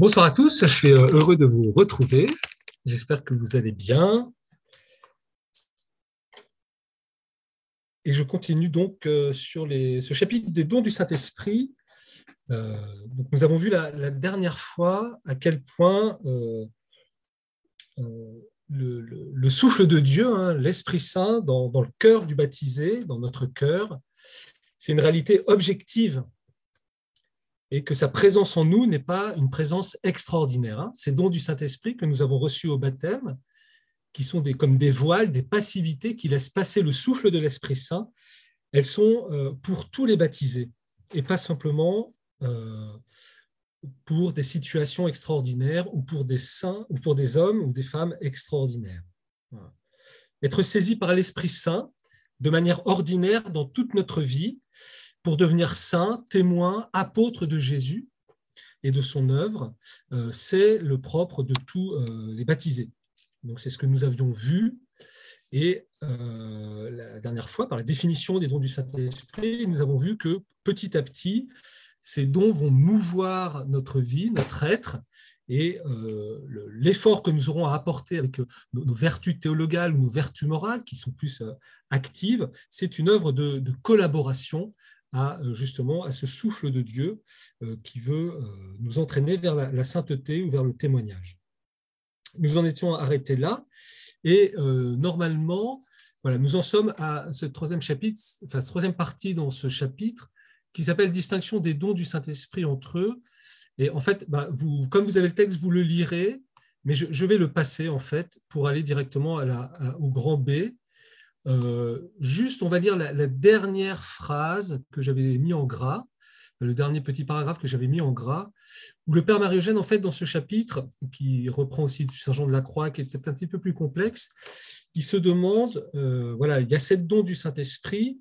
Bonsoir à tous, je suis euh, heureux de vous retrouver. J'espère que vous allez bien. Et je continue donc euh, sur ce chapitre des dons du Saint-Esprit. Euh, nous avons vu la, dernière fois à quel point le, souffle de Dieu, hein, l'Esprit Saint, dans, dans, le cœur du baptisé, dans notre cœur, c'est une réalité objective et que sa présence en nous n'est pas une présence extraordinaire. Hein. Ces dons du Saint-Esprit que nous avons reçus au baptême, qui sont comme des voiles, des passivités qui laissent passer le souffle de l'Esprit Saint, elles sont euh, pour tous les baptisés et pas simplement euh, pour des situations extraordinaires ou pour des saints ou pour des hommes ou des femmes extraordinaires. Être saisi par l'Esprit Saint de manière ordinaire dans toute notre vie, pour devenir saint, témoin, apôtre de Jésus et de son œuvre, euh, c'est le propre de tous euh, les baptisés. Donc c'est ce que nous avions vu. Et euh, la dernière fois, par la définition des dons du Saint-Esprit, nous avons vu que petit à petit, ces dons vont mouvoir notre vie, notre être, et l'effort que nous aurons à apporter avec nos, vertus théologales nos vertus morales, qui sont plus actives, c'est une œuvre de collaboration à euh, justement à ce souffle de Dieu euh, qui veut euh, nous entraîner vers la, sainteté ou vers le témoignage. Nous en étions arrêtés là et normalement, voilà, nous en sommes à ce troisième chapitre, enfin troisième partie dans ce chapitre qui s'appelle Distinction des dons du Saint-Esprit entre eux. Et en fait, bah, vous, comme vous avez le texte, vous le lirez, mais je, vais le passer en fait pour aller directement à la, au grand B euh, juste, on va dire, la, dernière phrase que j'avais mis en gras, le dernier petit paragraphe que j'avais mis en gras, où le Père Marie-Eugène, en fait, dans ce chapitre, qui reprend aussi du Saint Jean de la Croix, qui est peut-être un petit peu plus complexe, il se demande, euh, voilà, il y a sept dons du Saint-Esprit,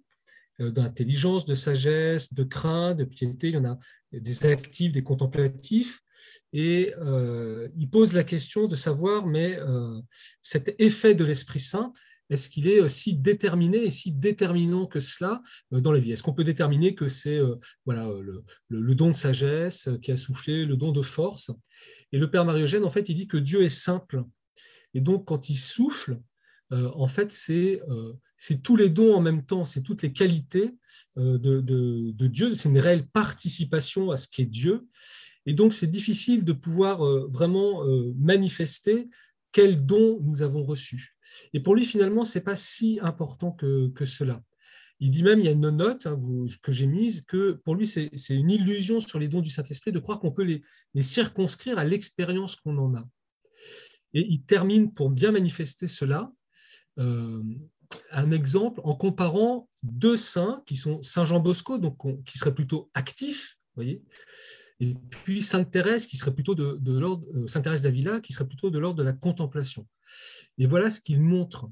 euh, d'intelligence, de sagesse, de crainte, de piété, il y en a des actifs, des contemplatifs, et il pose la question de savoir, mais cet effet de l'Esprit Saint, est-ce qu'il est euh, si déterminé et si déterminant que cela euh, dans la vie? Est-ce qu'on peut déterminer que c'est euh, voilà, le, don de sagesse qui a soufflé, le don de force? Et le Père Marie-Eugène, en fait, il dit que Dieu est simple. Et donc, quand il souffle, en fait, c'est tous les dons en même temps, c'est toutes les qualités de Dieu, c'est une réelle participation à ce qu'est Dieu. Et donc, c'est difficile de pouvoir vraiment manifester quel don nous avons reçu. Et pour lui, finalement, ce n'est pas si important que, cela. Il dit même, il y a une note hein, que j'ai mise, que pour lui, c'est une illusion sur les dons du Saint-Esprit de croire qu'on peut les, circonscrire à l'expérience qu'on en a. Et il termine pour bien manifester cela, euh, un exemple en comparant deux saints qui sont Saint Jean Bosco, donc qui serait plutôt actif, voyez, et puis Sainte Thérèse, qui serait plutôt de, l'ordre, euh, Sainte Thérèse d'Avila, qui serait plutôt de l'ordre de la contemplation. Et voilà ce qu'il montre.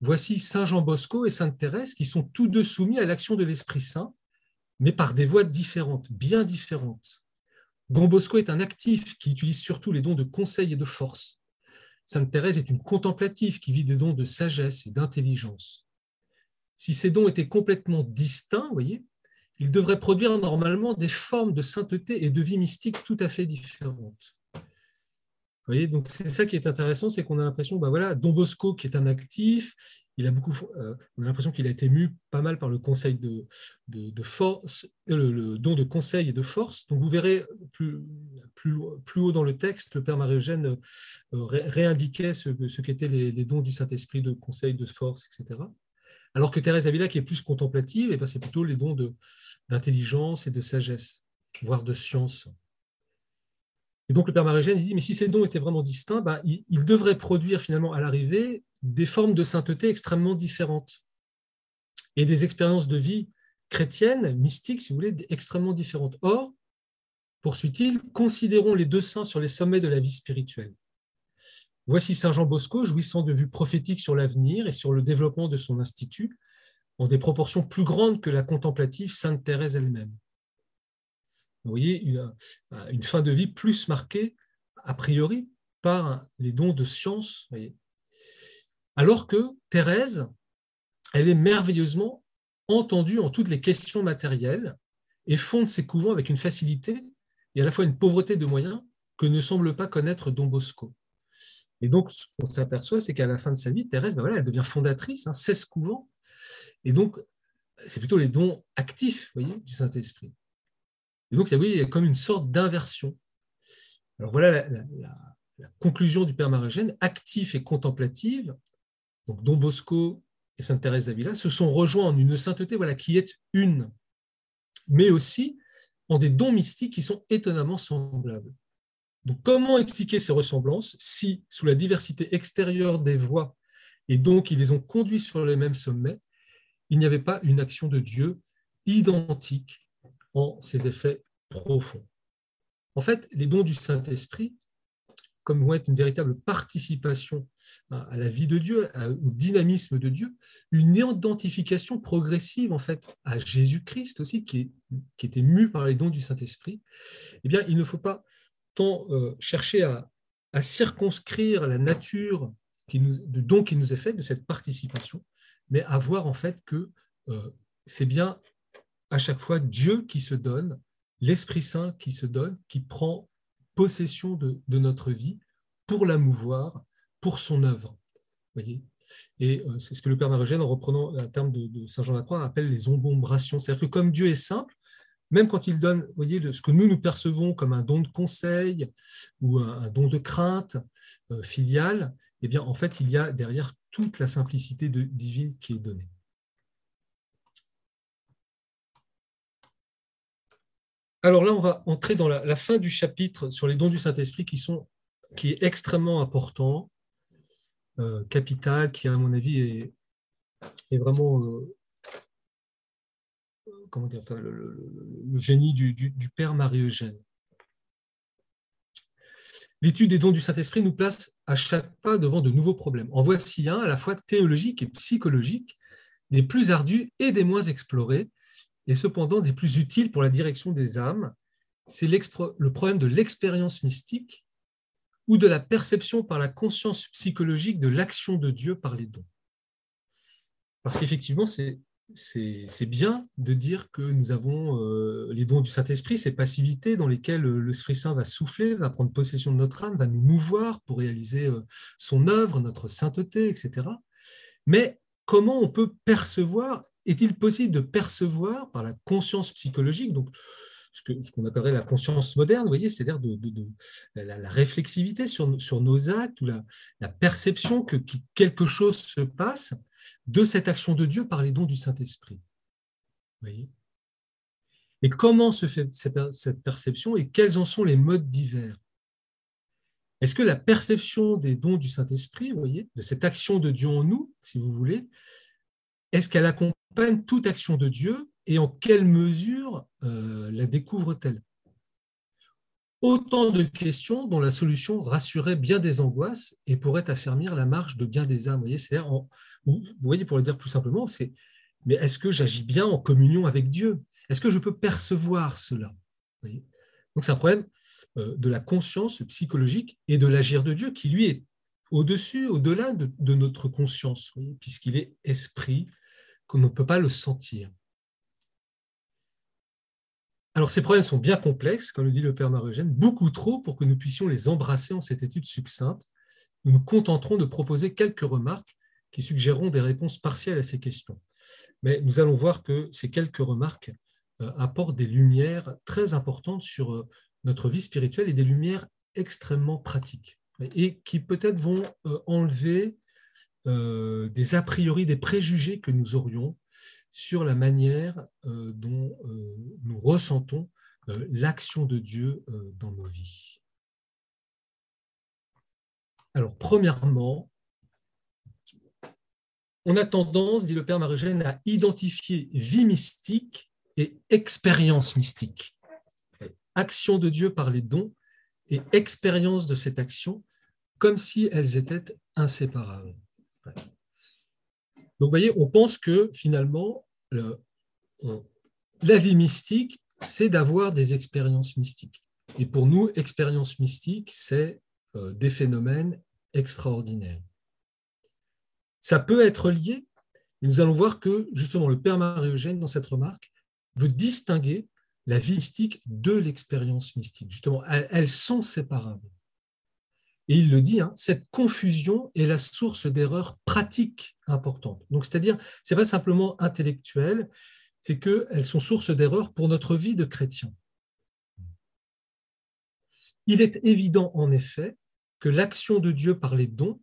Voici Saint Jean Bosco et Sainte Thérèse, qui sont tous deux soumis à l'action de l'Esprit Saint, mais par des voies différentes, bien différentes. Don Bosco est un actif qui utilise surtout les dons de conseil et de force. Sainte Thérèse est une contemplative qui vit des dons de sagesse et d'intelligence. Si ces dons étaient complètement distincts, voyez, il devrait produire normalement des formes de sainteté et de vie mystique tout à fait différentes. Vous c'est ça qui est intéressant, c'est qu'on a l'impression, bah voilà, Don Bosco qui est un actif, il a beaucoup, euh, l'impression qu'il a été mu pas mal par le conseil de, force, euh, le, don de conseil et de force. Donc vous verrez plus, haut dans le texte, le Père Marie-Eugène euh, réindiquait ce, ce qu'étaient les, les, dons du Saint-Esprit de conseil, de force, etc. Alors que Thérèse Avila, qui est plus contemplative, eh ben, c'est plutôt les dons d'intelligence et de sagesse, voire de science. Et donc le Père Marie-Eugène dit, mais si ces dons étaient vraiment distincts, ben, ils, devraient produire finalement à l'arrivée des formes de sainteté extrêmement différentes et des expériences de vie chrétiennes, mystiques, si vous voulez, extrêmement différentes. Or, poursuit-il, considérons les deux saints sur les sommets de la vie spirituelle. Voici Saint Jean Bosco jouissant de vues prophétiques sur l'avenir et sur le développement de son institut, en des proportions plus grandes que la contemplative Sainte Thérèse elle-même. Vous voyez, une, fin de vie plus marquée, a priori, par les dons de science. Alors que Thérèse, elle est merveilleusement entendue en toutes les questions matérielles et fonde ses couvents avec une facilité et à la fois une pauvreté de moyens que ne semble pas connaître Don Bosco. Et donc, ce qu'on s'aperçoit, c'est qu'à la fin de sa vie, Thérèse, ben elle devient fondatrice, hein, 16 couvents. Et donc, c'est plutôt les dons actifs voyez, du Saint-Esprit. Et donc, oui, il y a comme une sorte d'inversion. Alors voilà la, conclusion du Père Marigène, actif et contemplative. Donc, Don Bosco et Sainte Thérèse d'Avila se sont rejoints en une sainteté voilà, qui est une, mais aussi en des dons mystiques qui sont étonnamment semblables. Donc, comment expliquer ces ressemblances si, sous la diversité extérieure des voies, et donc ils les ont conduits sur les mêmes sommets, il n'y avait pas une action de Dieu identique en ses effets profonds? En fait, les dons du Saint-Esprit, comme vont être une véritable participation à la vie de Dieu, au dynamisme de Dieu, une identification progressive en fait à Jésus-Christ aussi, qui, qui était mu par les dons du Saint-Esprit, eh bien, il ne faut pas euh, chercher à, circonscrire la nature de don qui nous est fait, de cette participation, mais à voir en fait que euh, c'est bien à chaque fois Dieu qui se donne, l'Esprit Saint qui se donne, qui prend possession de, notre vie pour la mouvoir, pour son œuvre. Voyez? Et euh, c'est ce que le Père Marogène, en reprenant un terme de, Saint Jean Lacroix, appelle les ombombrations. C'est-à-dire que comme Dieu est simple, même quand il donne, voyez, ce que nous nous percevons comme un don de conseil ou un, don de crainte euh, filiale, eh bien, en fait, il y a derrière toute la simplicité divine qui est donnée. Alors là, on va entrer dans la, fin du chapitre sur les dons du Saint-Esprit qui, sont, qui est extrêmement important, euh, capital, qui, à mon avis, est, est vraiment euh, comment dire, le, génie du, Père Marie-Eugène. L'étude des dons du Saint-Esprit nous place à chaque pas devant de nouveaux problèmes. En voici un à la fois théologique et psychologique, des plus ardus et des moins explorés, et cependant des plus utiles pour la direction des âmes. C'est le problème de l'expérience mystique ou de la perception par la conscience psychologique de l'action de Dieu par les dons. Parce qu'effectivement, c'est c'est bien de dire que nous avons euh, les dons du Saint-Esprit, ces passivités dans lesquelles euh, l'Esprit Saint va souffler, va prendre possession de notre âme, va nous mouvoir pour réaliser euh, son œuvre, notre sainteté, etc. Mais comment on peut percevoir Est-il possible de percevoir par la conscience psychologique, donc ce qu'on appellerait la conscience moderne, c'est-à-dire la, réflexivité sur, sur, nos actes ou la, perception que, quelque chose se passe de cette action de Dieu par les dons du Saint-Esprit. Et comment se fait cette perception et quels en sont les modes divers? Est-ce que la perception des dons du Saint-Esprit, de cette action de Dieu en nous, si vous voulez, est-ce qu'elle accompagne toute action de Dieu et en quelle mesure euh, la découvre-t-elle? Autant de questions dont la solution rassurait bien des angoisses et pourrait affermir la marche de bien des âmes. Vous voyez, pour le dire plus simplement, c'est mais est-ce que j'agis bien en communion avec Dieu? Est-ce que je peux percevoir cela? Donc c'est un problème euh, de la conscience psychologique et de l'agir de Dieu qui lui est au-dessus, au-delà de, de, notre conscience, puisqu'il est esprit, qu'on ne peut pas le sentir. Alors ces problèmes sont bien complexes, comme le dit le Père Marie-Eugène, beaucoup trop pour que nous puissions les embrasser en cette étude succincte. Nous nous contenterons de proposer quelques remarques qui suggéreront des réponses partielles à ces questions. Mais nous allons voir que ces quelques remarques euh, apportent des lumières très importantes sur euh, notre vie spirituelle et des lumières extrêmement pratiques et qui peut-être vont euh, enlever des a priori, des préjugés que nous aurions sur la manière euh, dont euh, nous ressentons euh, l'action de Dieu dans nos vies. Alors, premièrement, on a tendance, dit le Père Marugène, à identifier vie mystique et expérience mystique. Action de Dieu par les dons et expérience de cette action comme si elles étaient inséparables. Donc, vous voyez, on pense que finalement, la vie mystique, c'est d'avoir des expériences mystiques. Et pour nous, expérience mystique, c'est euh, des phénomènes extraordinaires. Ça peut être lié, nous allons voir que justement le Père Marie-Eugène, dans cette remarque, veut distinguer la vie mystique de l'expérience mystique. Justement, elles, sont séparables. Et il le dit, hein, cette confusion est la source d'erreurs pratiques importantes. Donc, c'est-à-dire, ce n'est pas simplement intellectuel, c'est qu'elles sont source d'erreurs pour notre vie de chrétien. Il est évident, en effet, que l'action de Dieu par les dons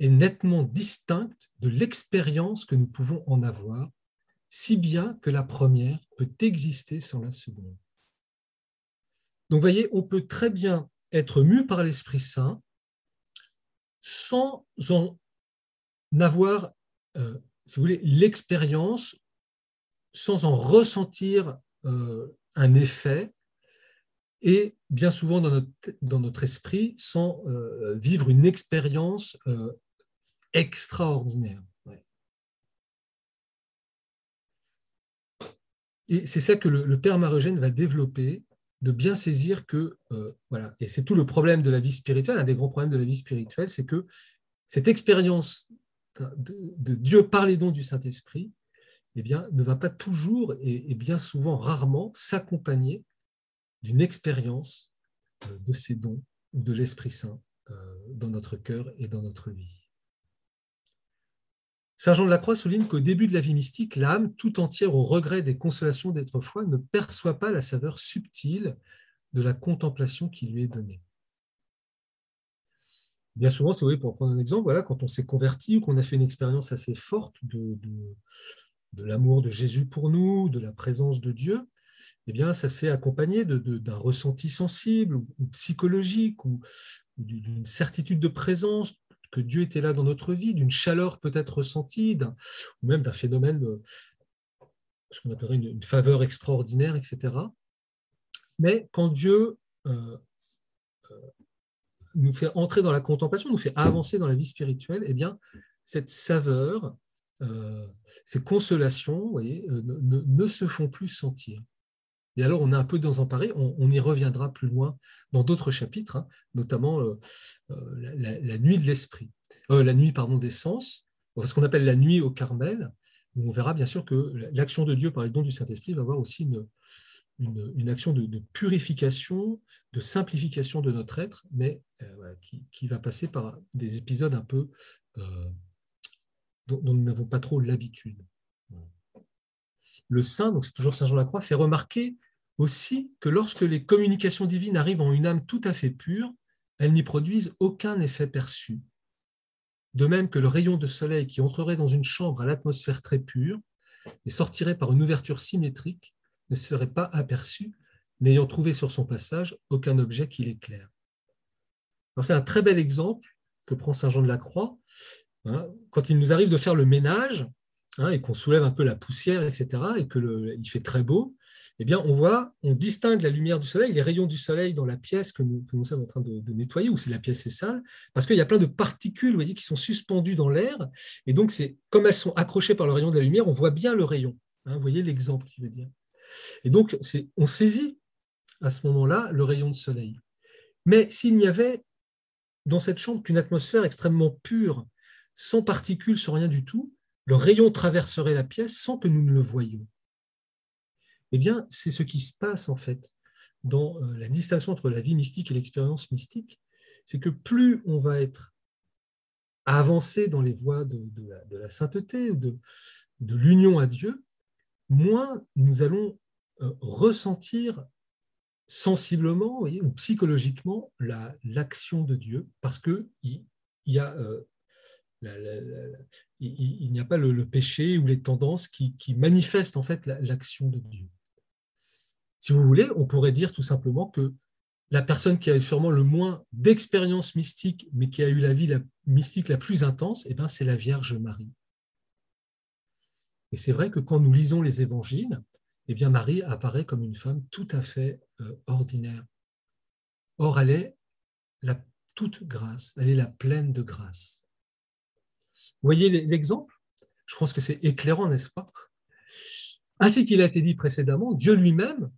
est nettement distincte de l'expérience que nous pouvons en avoir, si bien que la première peut exister sans la seconde. Donc, voyez, on peut très bien être mu par l'Esprit Saint sans en avoir, euh, l'expérience, sans en ressentir euh, un effet, et bien souvent dans notre, esprit sans euh, vivre une expérience extraordinaire. Et c'est ça que le, Père Marogène va développer, de bien saisir que, euh, voilà, et c'est tout le problème de la vie spirituelle, un des grands problèmes de la vie spirituelle, c'est que cette expérience de, Dieu par les dons du Saint-Esprit, eh bien, ne va pas toujours et bien souvent, rarement, s'accompagner d'une expérience euh, de ces dons ou de l'Esprit Saint euh, dans notre cœur et dans notre vie. Saint Jean de la Croix souligne qu'au début de la vie mystique, l'âme, tout entière au regret des consolations d'être foi, ne perçoit pas la saveur subtile de la contemplation qui lui est donnée. Bien souvent, c'est pour prendre un exemple, voilà, quand on s'est converti ou qu'on a fait une expérience assez forte de, de l'amour de Jésus pour nous, de la présence de Dieu, eh bien, ça s'est accompagné d'un ressenti sensible ou, psychologique ou, d'une certitude de présence, que Dieu était là dans notre vie, d'une chaleur peut-être ressentie, ou même d'un phénomène, de, ce qu'on appellerait une, faveur extraordinaire, etc. Mais quand Dieu euh, euh, nous fait entrer dans la contemplation, nous fait avancer dans la vie spirituelle, eh bien, cette saveur, euh, ces consolations ne, se font plus sentir. Et alors, on est un peu dans un pareil, on, y reviendra plus loin dans d'autres chapitres, hein, notamment euh, euh, la, nuit de l'esprit, euh, la nuit pardon, des sens, ce qu'on appelle la nuit au Carmel, où on verra bien sûr que l'action de Dieu par les dons du Saint-Esprit va avoir aussi une, action de, purification, de simplification de notre être, mais qui, va passer par des épisodes un peu dont, nous n'avons pas trop l'habitude. Le saint, donc c'est toujours Saint Jean Lacroix, fait remarquer aussi que lorsque les communications divines arrivent en une âme tout à fait pure, elles n'y produisent aucun effet perçu. De même que le rayon de soleil qui entrerait dans une chambre à l'atmosphère très pure et sortirait par une ouverture symétrique ne serait pas aperçu, n'ayant trouvé sur son passage aucun objet qui l'éclaire. C'est un très bel exemple que prend Saint Jean de la Croix. Hein, quand il nous arrive de faire le ménage, Hein, et qu'on soulève un peu la poussière, etc., et qu'il fait très beau, eh bien, on voit, on distingue la lumière du soleil, les rayons du soleil dans la pièce que nous, sommes en train de, nettoyer, ou si la pièce est sale, parce qu'il y a plein de particules, vous voyez, qui sont suspendues dans l'air, et donc c'est comme elles sont accrochées par le rayon de la lumière, on voit bien le rayon. Hein, vous voyez l'exemple qui veut dire. Et donc, on saisit à ce moment-là le rayon de soleil. Mais s'il n'y avait dans cette chambre qu'une atmosphère extrêmement pure, sans particules, sans rien du tout, le rayon traverserait la pièce sans que nous ne le voyions. Eh bien, c'est ce qui se passe en fait dans euh, la distinction entre la vie mystique et l'expérience mystique, c'est que plus on va être avancé dans les voies de, la, sainteté, de, de l'union à Dieu, moins nous allons euh, ressentir sensiblement ou psychologiquement l'action de Dieu, parce qu'il il y a euh, il, n'y a pas le, péché ou les tendances qui, manifestent en fait l'action de Dieu. Si vous voulez, on pourrait dire tout simplement que la personne qui a eu sûrement le moins d'expérience mystique, mais qui a eu la vie mystique la plus intense, eh ben, c'est la Vierge Marie. Et c'est vrai que quand nous lisons les évangiles, eh bien, Marie apparaît comme une femme tout à fait euh, ordinaire. Or, elle est la toute grâce, elle est la pleine de grâce. Voyez l'exemple? Je pense que c'est éclairant, n'est-ce pas? Ainsi qu'il a été dit précédemment, Dieu lui-même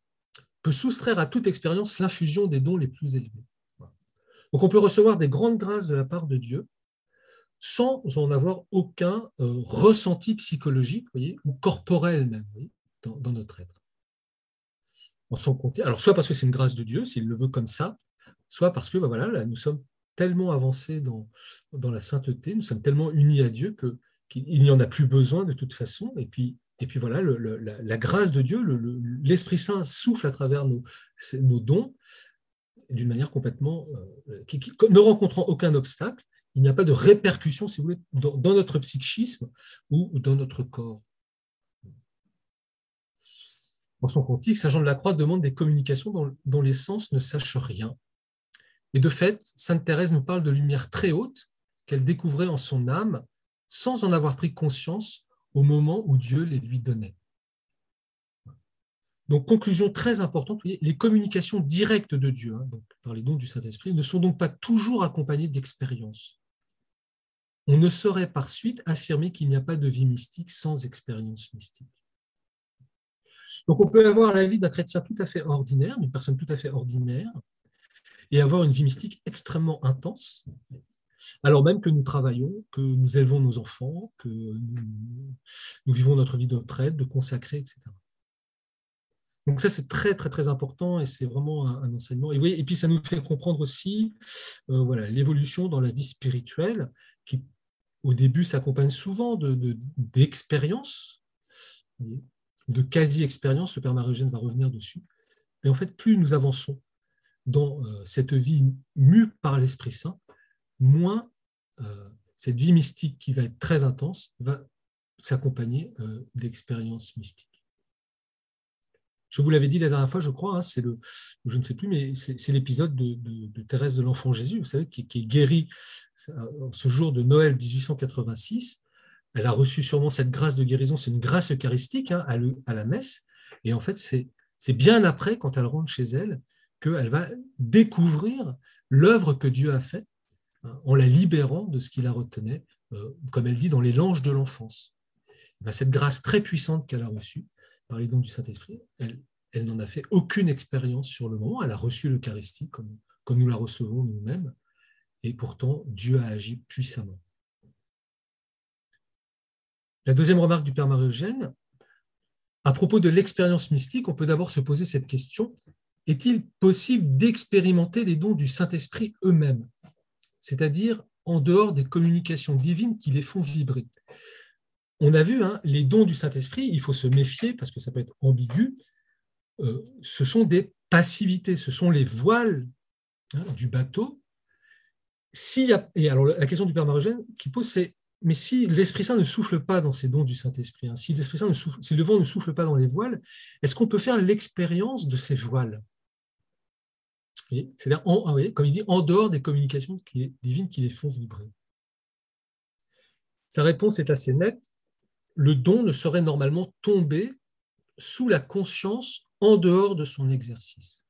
peut soustraire à toute expérience l'infusion des dons les plus élevés. Donc on peut recevoir des grandes grâces de la part de Dieu sans en avoir aucun euh, ressenti psychologique ou corporel même dans, notre être. compte. Alors, soit parce que c'est une grâce de Dieu, s'il le veut comme ça, soit parce que ben voilà, là, nous sommes tellement avancés dans, dans la sainteté, nous sommes tellement unis à Dieu que qu'il n'y en a plus besoin de toute façon. Et puis, et puis voilà, la, grâce de Dieu, l'Esprit Saint souffle à travers nos, nos dons d'une manière complètement, euh, ne rencontrant aucun obstacle, il n'y a pas de répercussion, si vous voulez, dans, notre psychisme ou, dans notre corps. Dans son cantique, Saint Jean de la Croix demande des communications dont les sens ne sachent rien. Et de fait, Sainte Thérèse nous parle de lumière très haute qu'elle découvrait en son âme sans en avoir pris conscience au moment où Dieu les lui donnait. Donc, conclusion très importante, les communications directes de Dieu, hein, par les dons du Saint-Esprit, ne sont donc pas toujours accompagnées d'expérience. On ne saurait par suite affirmer qu'il n'y a pas de vie mystique sans expérience mystique. Donc, on peut avoir la vie d'un chrétien tout à fait ordinaire, d'une personne tout à fait ordinaire, et avoir une vie mystique extrêmement intense, alors même que nous travaillons, que nous élevons nos enfants, que nous, vivons notre vie de prêtre, de consacré, etc. Donc ça, c'est très, très, très important et c'est vraiment un, enseignement. Et, puis, ça nous fait comprendre aussi euh, voilà, l'évolution dans la vie spirituelle qui, au début, s'accompagne souvent d'expériences, de, de quasi-expérience. Le Père Marie-Eugène va revenir dessus. Mais en fait, plus nous avançons dans euh, cette vie mue par l'Esprit Saint, moins euh, cette vie mystique qui va être très intense va s'accompagner euh, d'expériences mystiques. Je vous l'avais dit la dernière fois, je crois, hein, c'est le, je ne sais plus, mais c'est l'épisode de, Thérèse de l'Enfant Jésus, vous savez, qui, est guérie ce jour de Noël 1886. Elle a reçu sûrement cette grâce de guérison, c'est une grâce eucharistique hein, à, à, la messe. Et en fait, c'est bien après, quand elle rentre chez elle, qu'elle va découvrir l'œuvre que Dieu a faite Hein, en la libérant de ce qui la retenait, euh, comme elle dit, dans les langes de l'enfance. Ben, cette grâce très puissante qu'elle a reçue par les dons du Saint-Esprit, elle, n'en a fait aucune expérience sur le moment. Elle a reçu l'Eucharistie comme, comme nous la recevons nous-mêmes, et pourtant Dieu a agi puissamment. La deuxième remarque du Père Marie-Eugène, à propos de l'expérience mystique, on peut d'abord se poser cette question est-il possible d'expérimenter les dons du Saint-Esprit eux-mêmes c'est-à-dire en dehors des communications divines qui les font vibrer? On a vu, hein, les dons du Saint-Esprit, il faut se méfier parce que ça peut être ambigu, euh, ce sont des passivités, ce sont les voiles hein, du bateau. La question du Père Marogène qui pose, c'est mais si l'Esprit Saint ne souffle pas dans ces dons du Saint-Esprit, hein, si le vent ne souffle pas dans les voiles, est-ce qu'on peut faire l'expérience de ces voiles? C'est-à-dire, ah comme il dit, en dehors des communications divines qui les font vibrer. Sa réponse est assez nette. Le don ne saurait normalement tomber sous la conscience en dehors de son exercice.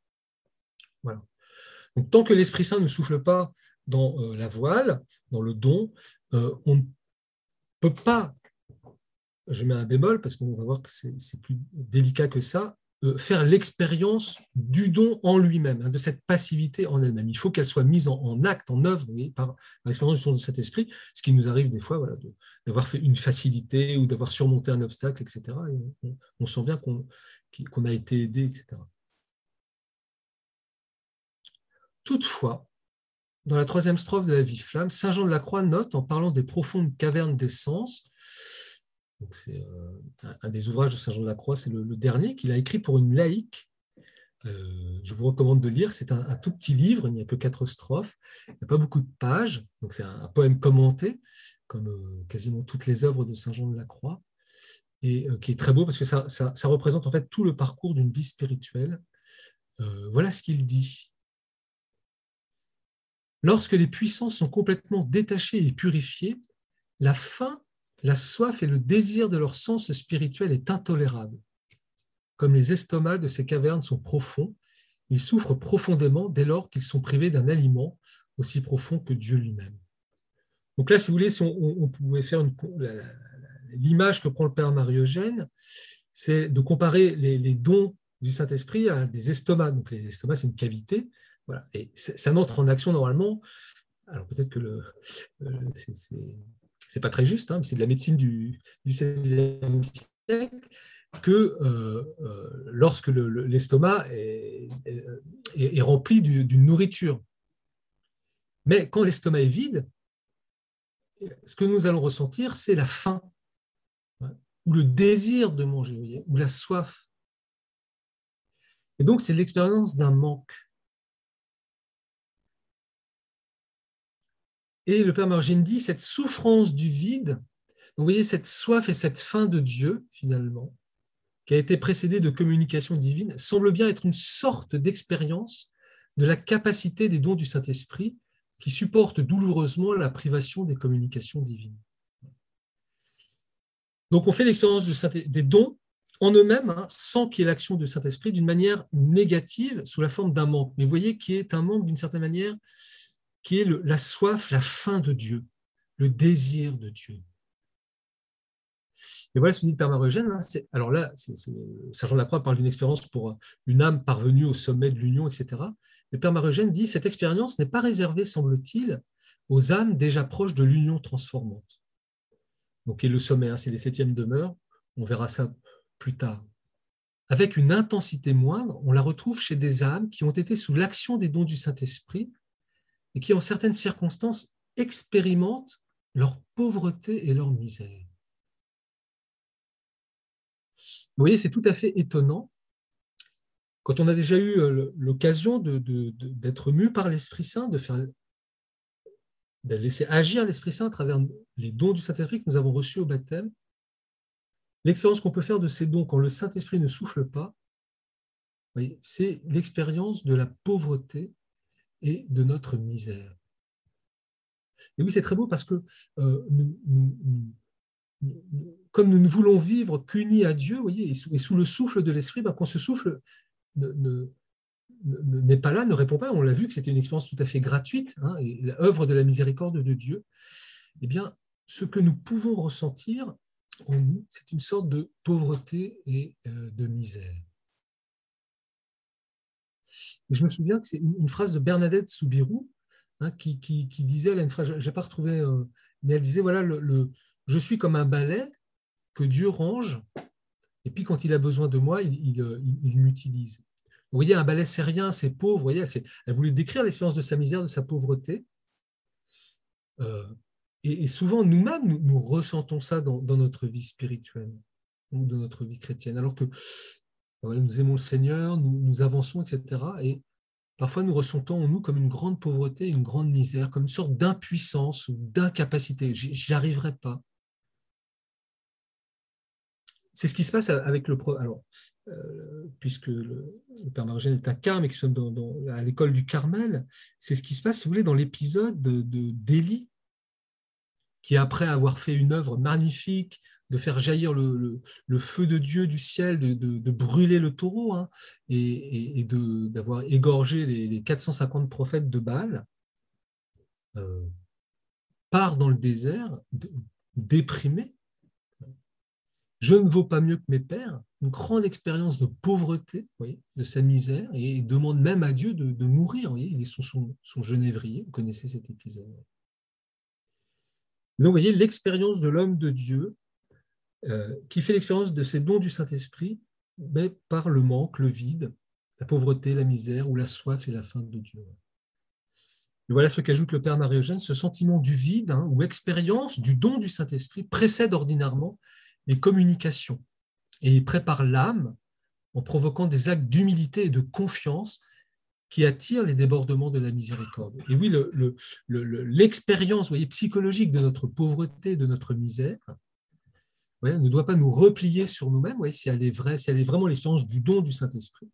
Voilà. Tant que l'Esprit Saint ne souffle pas dans euh, la voile, dans le don, euh, on ne peut pas, je mets un bémol parce qu'on va voir que c'est plus délicat que ça, faire l'expérience du don en lui-même, hein, de cette passivité en elle-même. Il faut qu'elle soit mise en, acte, en œuvre, par, l'expérience du don de cet esprit, ce qui nous arrive des fois d'avoir fait une facilité ou d'avoir surmonté un obstacle, etc. on, sent bien qu'on a été aidé, etc. Toutefois, dans la troisième strophe de la vie flamme, Saint Jean de la Croix note, en parlant des profondes cavernes des sens, c'est euh, un des ouvrages de Saint Jean de la Croix, c'est le, dernier qu'il a écrit pour une laïque. Euh, je vous recommande de lire. C'est un, tout petit livre, il n'y a que quatre strophes, il n'y a pas beaucoup de pages, donc c'est un, poème commenté, comme euh, quasiment toutes les œuvres de Saint Jean de la Croix, et qui est très beau parce que ça, ça, représente en fait tout le parcours d'une vie spirituelle. voilà ce qu'il dit. Lorsque les puissances sont complètement détachées et purifiées, la fin la soif et le désir de leur sens spirituel est intolérable. Comme les estomacs de ces cavernes sont profonds, ils souffrent profondément dès lors qu'ils sont privés d'un aliment aussi profond que Dieu lui-même. Donc là, si vous voulez, si on, pouvait faire l'image que prend le Père Marie-Eugène, c'est de comparer les, dons du Saint-Esprit à des estomacs. Donc les estomacs, c'est une cavité. Voilà. Et ça n'entre en action normalement. Alors peut-être que le, euh, c'est pas très juste, hein, mais c'est de la médecine du, XVIe siècle. que lorsque l'estomac est, est, rempli d'une nourriture. Mais quand l'estomac est vide, ce que nous allons ressentir, c'est la faim, ou le désir de manger, ou la soif. Et donc, c'est l'expérience d'un manque. Et le Père Margine dit, cette souffrance du vide, vous voyez, cette soif et cette faim de Dieu, finalement, qui a été précédée de communication divine, semble bien être une sorte d'expérience de la capacité des dons du Saint-Esprit qui supportent douloureusement la privation des communications divines. Donc on fait l'expérience des dons en eux-mêmes, hein, sans qu'il y ait l'action du Saint-Esprit, d'une manière négative, sous la forme d'un manque. Mais vous voyez qui est un manque d'une certaine manière, qui est la soif, la faim de Dieu, le désir de Dieu. Et voilà ce que dit le Père Marogène. Hein, alors là, Saint Jean croix parle d'une expérience pour une âme parvenue au sommet de l'union, etc. Le Père Marogène dit cette expérience n'est pas réservée, semble-t-il, aux âmes déjà proches de l'union transformante. Donc, et le sommet, hein, c'est les septièmes demeures. On verra ça plus tard. Avec une intensité moindre, on la retrouve chez des âmes qui ont été sous l'action des dons du Saint-Esprit et qui, en certaines circonstances, expérimentent leur pauvreté et leur misère. Vous voyez, c'est tout à fait étonnant. Quand on a déjà eu euh, l'occasion d'être mu par l'Esprit Saint, de, faire, de laisser agir l'Esprit Saint à travers les dons du Saint-Esprit que nous avons reçus au baptême, L'expérience qu'on peut faire de ces dons quand le Saint-Esprit ne souffle pas, c'est l'expérience de la pauvreté et de notre misère. Et oui, c'est très beau parce que euh, comme nous ne voulons vivre qu'unis à Dieu, voyez, et, sous, le souffle de l'Esprit, ben, quand ce souffle n'est pas là, ne répond pas, on l'a vu que c'était une expérience tout à fait gratuite, hein, et l'œuvre de la miséricorde de Dieu, eh bien, ce que nous pouvons ressentir, en nous, c'est une sorte de pauvreté et euh, de misère. Je me souviens que c'est une, phrase de Bernadette Soubirou hein, qui, disait, elle a une phrase, je n'ai pas retrouvé, euh, mais elle disait, voilà, le, je suis comme un balai que Dieu range, et puis quand il a besoin de moi, il, euh, m'utilise. Vous voyez, un balai, c'est rien, c'est pauvre. Vous voyez, elle, voulait décrire l'expérience de sa misère, de sa pauvreté. Et, souvent, nous-mêmes, nous, ressentons ça dans, notre vie spirituelle ou dans notre vie chrétienne, alors que nous aimons le Seigneur, nous, avançons, etc. Et parfois, nous ressentons en nous comme une grande pauvreté, une grande misère, comme une sorte d'impuissance ou d'incapacité. J'y arriverai pas. C'est ce qui se passe avec le... Alors, euh, puisque le, Père Margène est à Carme et qui sommes à l'école du Carmel, c'est ce qui se passe, si vous voulez, dans l'épisode d'Élie, qui, après avoir fait une œuvre magnifique, de faire jaillir le, feu de Dieu du ciel, de, brûler le taureau, hein, et, d'avoir égorgé les, 450 prophètes de Baal, euh, part dans le désert, déprimé. Je ne vaux pas mieux que mes pères, une grande expérience de pauvreté, de sa misère, et demande même à Dieu de, mourir. il est son, son, son genévrier, vous connaissez cet épisode. Donc, vous voyez, l'expérience de l'homme de Dieu, euh, qui fait l'expérience de ces dons du Saint-Esprit, mais par le manque, le vide, la pauvreté, la misère, ou la soif et la faim de Dieu. Et voilà ce qu'ajoute le Père Marie-Eugène, ce sentiment du vide, hein, ou expérience du don du Saint-Esprit, précède ordinairement les communications et prépare l'âme en provoquant des actes d'humilité et de confiance qui attire les débordements de la miséricorde. Et oui, l'expérience psychologique de notre pauvreté, de notre misère, ne doit pas nous replier sur nous-mêmes, si elle est vraiment l'expérience du don du Saint-Esprit,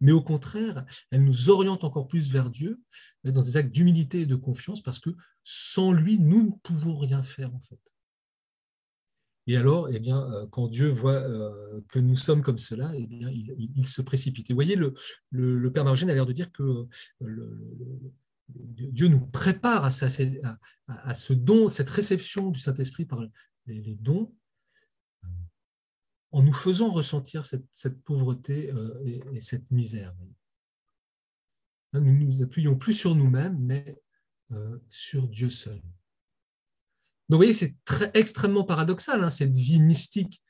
mais au contraire, elle nous oriente encore plus vers Dieu, dans des actes d'humilité et de confiance, parce que sans lui, nous ne pouvons rien faire en fait. Et alors, eh bien, euh, quand Dieu voit euh, que nous sommes comme cela, eh bien, il, se précipite. Vous voyez, le, Père Margène a l'air de dire que euh, Dieu nous prépare à, ce don, cette réception du Saint-Esprit par les, dons, en nous faisant ressentir cette, pauvreté et, cette misère. Nous ne nous appuyons plus sur nous-mêmes, mais sur Dieu seul. Donc vous voyez, c'est extrêmement paradoxal, hein, cette vie mystique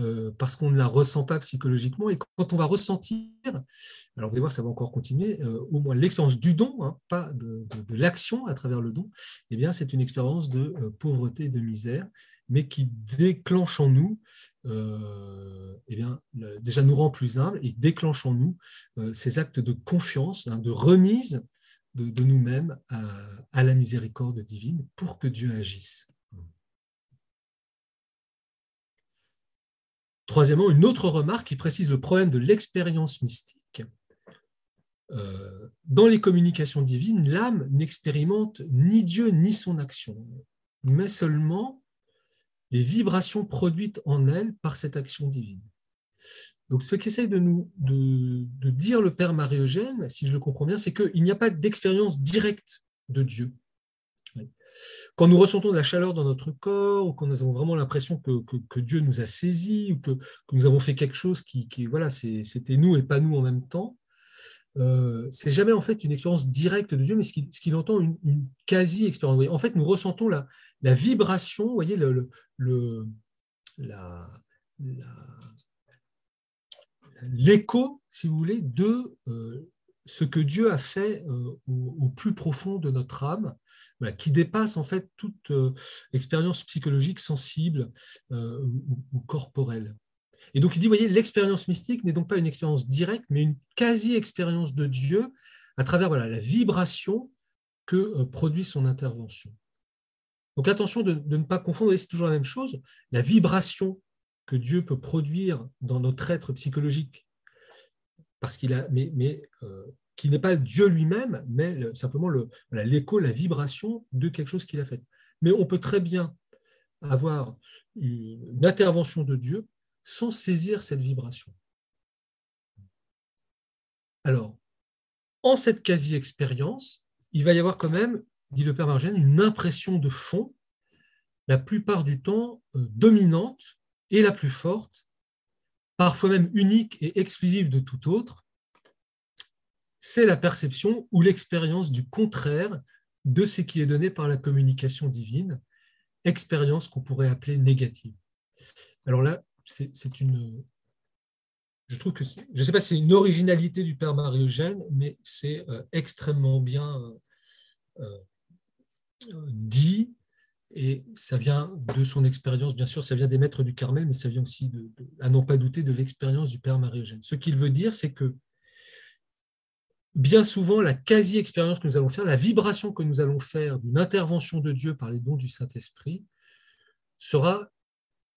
euh, parce qu'on ne la ressent pas psychologiquement. Et quand on va ressentir, alors vous allez voir, ça va encore continuer, euh, au moins l'expérience du don, hein, pas de, l'action à travers le don, eh bien, c'est une expérience de euh, pauvreté et de misère, mais qui déclenche en nous, eh bien, déjà nous rend plus humbles et déclenche en nous ces actes de confiance, hein, de remise de, nous-mêmes à la miséricorde divine pour que Dieu agisse. Troisièmement, une autre remarque qui précise le problème de l'expérience mystique. Euh, dans les communications divines, l'âme n'expérimente ni Dieu ni son action, mais seulement les vibrations produites en elle par cette action divine. Donc, ce qu'essaye de nous de, de, dire le Père Marie-Eugène, si je le comprends bien, c'est qu'il n'y a pas d'expérience directe de Dieu. Quand nous ressentons de la chaleur dans notre corps, ou quand nous avons vraiment l'impression que, Dieu nous a saisis, ou que, nous avons fait quelque chose qui, voilà, c'était nous et pas nous en même temps, euh, c'est jamais en fait une expérience directe de Dieu, mais ce qu'il entend une, quasi-expérience. En fait, nous ressentons la, vibration, vous voyez, l'écho, si vous voulez, de euh, ce que Dieu a fait euh, au, plus profond de notre âme, qui dépasse en fait toute euh, expérience psychologique sensible euh, ou, corporelle. Et donc il dit, voyez, l'expérience mystique n'est donc pas une expérience directe, mais une quasi-expérience de Dieu à travers la vibration que produit son intervention. Donc attention de, ne pas confondre, c'est toujours la même chose, la vibration que Dieu peut produire dans notre être psychologique parce qu'il euh, qui n'est pas Dieu lui-même, mais simplement l'écho, la vibration de quelque chose qu'il a fait. Mais on peut très bien avoir une intervention de Dieu sans saisir cette vibration. Alors, en cette quasi-expérience, il va y avoir quand même, dit le Père Margène, une impression de fond, la plupart du temps euh, dominante et la plus forte, parfois même unique et exclusive de tout autre, c'est la perception ou l'expérience du contraire de ce qui est donné par la communication divine, expérience qu'on pourrait appeler négative. Alors là, c'est une... Je trouve que je ne sais pas si c'est une originalité du Père Marie-Eugène, mais c'est euh, extrêmement bien euh, euh, dit et ça vient de son expérience, bien sûr, ça vient des maîtres du Carmel, mais ça vient aussi, à n'en pas douter, de l'expérience du Père Marie-Eugène. Ce qu'il veut dire, c'est que bien souvent, la quasi-expérience que nous allons faire, la vibration que nous allons faire d'une intervention de Dieu par les dons du Saint-Esprit, sera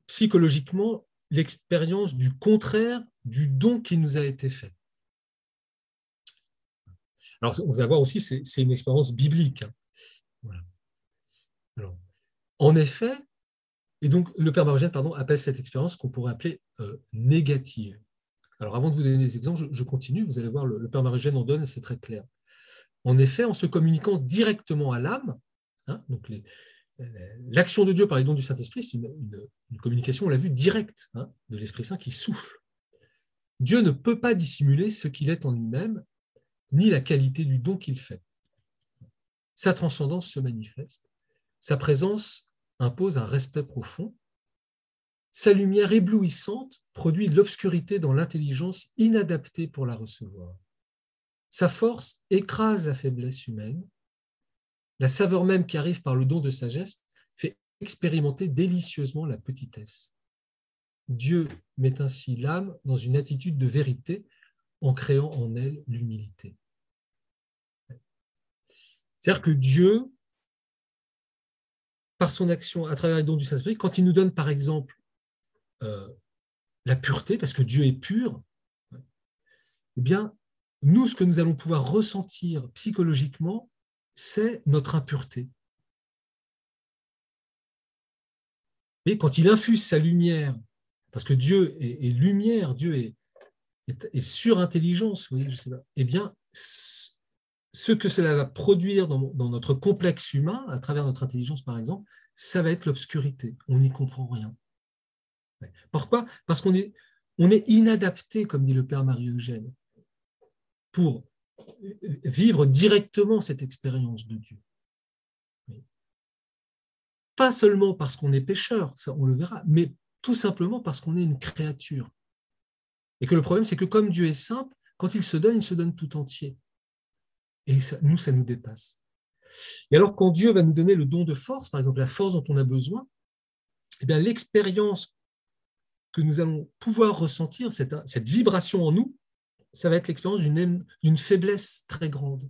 psychologiquement l'expérience du contraire du don qui nous a été fait. Alors, on va voir aussi, c'est une expérience biblique. Hein. Alors, en effet, et donc le Père Marogène pardon, appelle cette expérience qu'on pourrait appeler euh, négative. Alors avant de vous donner des exemples, je, continue, vous allez voir, le, Père Marogène en donne, c'est très clair. En effet, en se communiquant directement à l'âme, hein, donc euh, l'action de Dieu par les dons du Saint-Esprit, c'est une, communication, on l'a vu, directe hein, de l'Esprit Saint qui souffle. Dieu ne peut pas dissimuler ce qu'il est en lui-même, ni la qualité du don qu'il fait. Sa transcendance se manifeste. Sa présence impose un respect profond. Sa lumière éblouissante produit l'obscurité dans l'intelligence inadaptée pour la recevoir. Sa force écrase la faiblesse humaine. La saveur même qui arrive par le don de sagesse fait expérimenter délicieusement la petitesse. Dieu met ainsi l'âme dans une attitude de vérité en créant en elle l'humilité. C'est-à-dire que Dieu par son action à travers les dons du Saint-Esprit, quand il nous donne par exemple euh, la pureté, parce que Dieu est pur, eh bien, nous, ce que nous allons pouvoir ressentir psychologiquement, c'est notre impureté. Et quand il infuse sa lumière, parce que Dieu est, lumière, Dieu est, est, surintelligence, vous voyez, je eh bien, ce que cela va produire dans, notre complexe humain, à travers notre intelligence par exemple, ça va être l'obscurité. On n'y comprend rien. Pourquoi? Parce qu'on est, est inadapté, comme dit le Père Marie-Eugène, pour vivre directement cette expérience de Dieu. Pas seulement parce qu'on est pécheur, ça on le verra, mais tout simplement parce qu'on est une créature. Et que le problème, c'est que comme Dieu est simple, quand il se donne, il se donne tout entier. Et nous, ça nous dépasse. Et alors, quand Dieu va nous donner le don de force, par exemple la force dont on a besoin, eh bien, l'expérience que nous allons pouvoir ressentir, cette, cette vibration en nous, ça va être l'expérience d'une faiblesse très grande.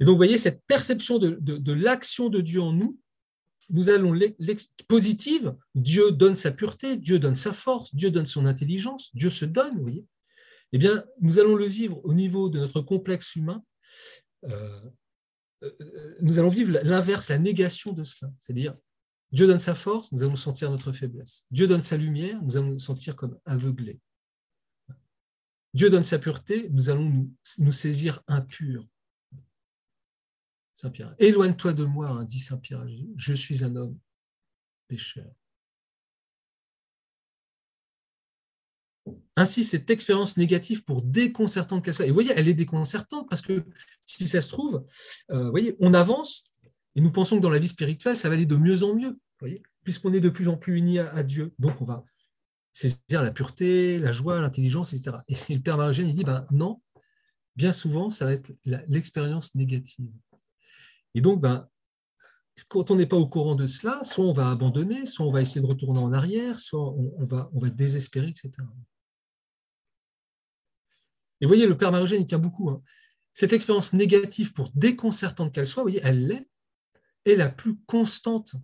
Et donc, vous voyez, cette perception de, de, l'action de Dieu en nous, nous allons positive, Dieu donne sa pureté, Dieu donne sa force, Dieu donne son intelligence, Dieu se donne, vous voyez. Eh bien, nous allons le vivre au niveau de notre complexe humain. Euh, euh, nous allons vivre l'inverse, la négation de cela. C'est-à-dire, Dieu donne sa force, nous allons sentir notre faiblesse. Dieu donne sa lumière, nous allons nous sentir comme aveuglés. Dieu donne sa pureté, nous allons nous, saisir impurs. Saint Pierre, éloigne-toi de moi, hein, dit Saint Pierre je suis un homme pécheur. Ainsi, cette expérience négative, pour déconcertante qu'elle soit, et vous voyez, elle est déconcertante parce que si ça se trouve, euh, vous voyez, on avance et nous pensons que dans la vie spirituelle, ça va aller de mieux en mieux, puisqu'on est de plus en plus unis à, Dieu. Donc, on va saisir la pureté, la joie, l'intelligence, etc. Et le Père Marogène, il dit, ben, non, bien souvent, ça va être l'expérience négative. Et donc, ben, quand on n'est pas au courant de cela, soit on va abandonner, soit on va essayer de retourner en arrière, soit on, va, on va désespérer, etc. Et vous voyez, le Père Marogène, il tient beaucoup. Hein. Cette expérience négative, pour déconcertante qu'elle soit, voyez, elle l'est, est la plus constante.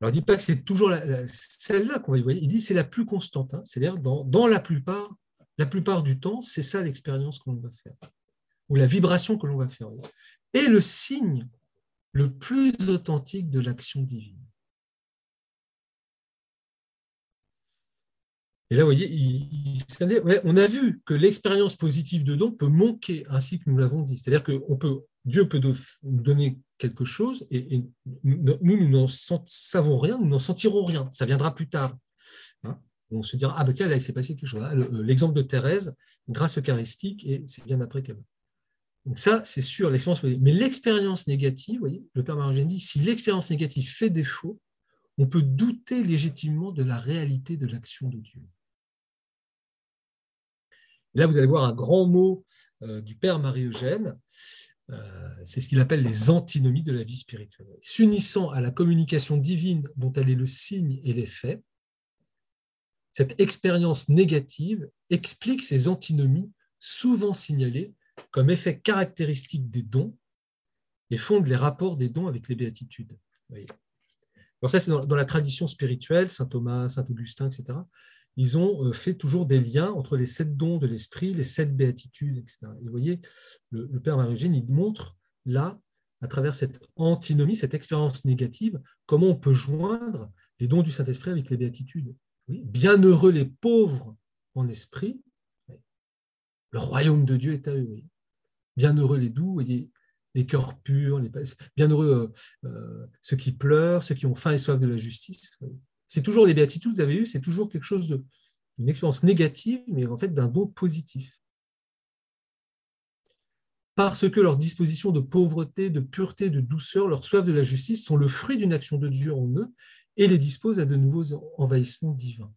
Alors, il ne dit pas que c'est toujours celle-là qu'on va y voir, il dit que c'est la plus constante. Hein. C'est-à-dire, dans, dans, la, plupart, la plupart du temps, c'est ça l'expérience qu'on va faire, ou la vibration que l'on va faire. Et le signe le plus authentique de l'action divine. Et là, vous voyez, on a vu que l'expérience positive de don peut manquer, ainsi que nous l'avons dit. C'est-à-dire que Dieu peut nous donner quelque chose et, nous, nous n'en savons rien, nous n'en sentirons rien. Ça viendra plus tard. Hein? on se dira, ah ben tiens, là, il s'est passé quelque chose. L'exemple de Thérèse, grâce eucharistique, et c'est bien après qu'elle donc ça, c'est sûr, l'expérience Mais l'expérience négative, voyez, le Père Marogène dit, si l'expérience négative fait défaut, on peut douter légitimement de la réalité de l'action de Dieu. Là, vous allez voir un grand mot euh, du Père Marie-Eugène, euh, c'est ce qu'il appelle les antinomies de la vie spirituelle. S'unissant à la communication divine dont elle est le signe et l'effet, cette expérience négative explique ces antinomies souvent signalées comme effet caractéristique des dons et fonde les rapports des dons avec les béatitudes. Alors ça, c'est dans, la tradition spirituelle, saint Thomas, saint Augustin, etc. Ils ont euh, fait toujours des liens entre les sept dons de l'esprit, les sept béatitudes, etc. Et vous voyez, le, Père Marie-Eugène, il montre là, à travers cette antinomie, cette expérience négative, comment on peut joindre les dons du Saint-Esprit avec les béatitudes. Bienheureux les pauvres en esprit, le royaume de Dieu est à eux. Bienheureux les doux, les, les cœurs purs, bienheureux euh, euh, ceux qui pleurent, ceux qui ont faim et soif de la justice. C'est toujours les béatitudes, vous avez vu, c'est toujours quelque chose de, une expérience négative, mais en fait d'un don positif. Parce que leurs dispositions de pauvreté, de pureté, de douceur, leur soif de la justice sont le fruit d'une action de Dieu en eux et les disposent à de nouveaux envahissements divins.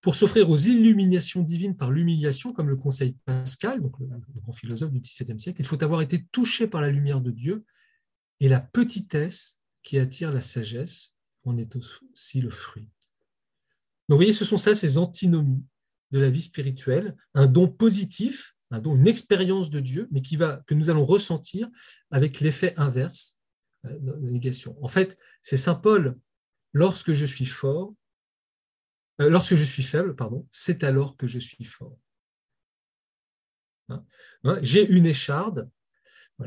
pour s'offrir aux illuminations divines par l'humiliation, comme le conseille Pascal, donc le, grand philosophe du XVIIe siècle, il faut avoir été touché par la lumière de Dieu, et la petitesse qui attire la sagesse en est aussi le fruit. Donc vous voyez, ce sont ça, ces antinomies de la vie spirituelle, un don positif, un don, une expérience de Dieu, mais qui va, que nous allons ressentir avec l'effet inverse euh, de la négation. En fait, c'est Saint Paul, lorsque je suis fort, euh, lorsque je suis faible, pardon, c'est alors que je suis fort. Hein, hein, j'ai une écharde,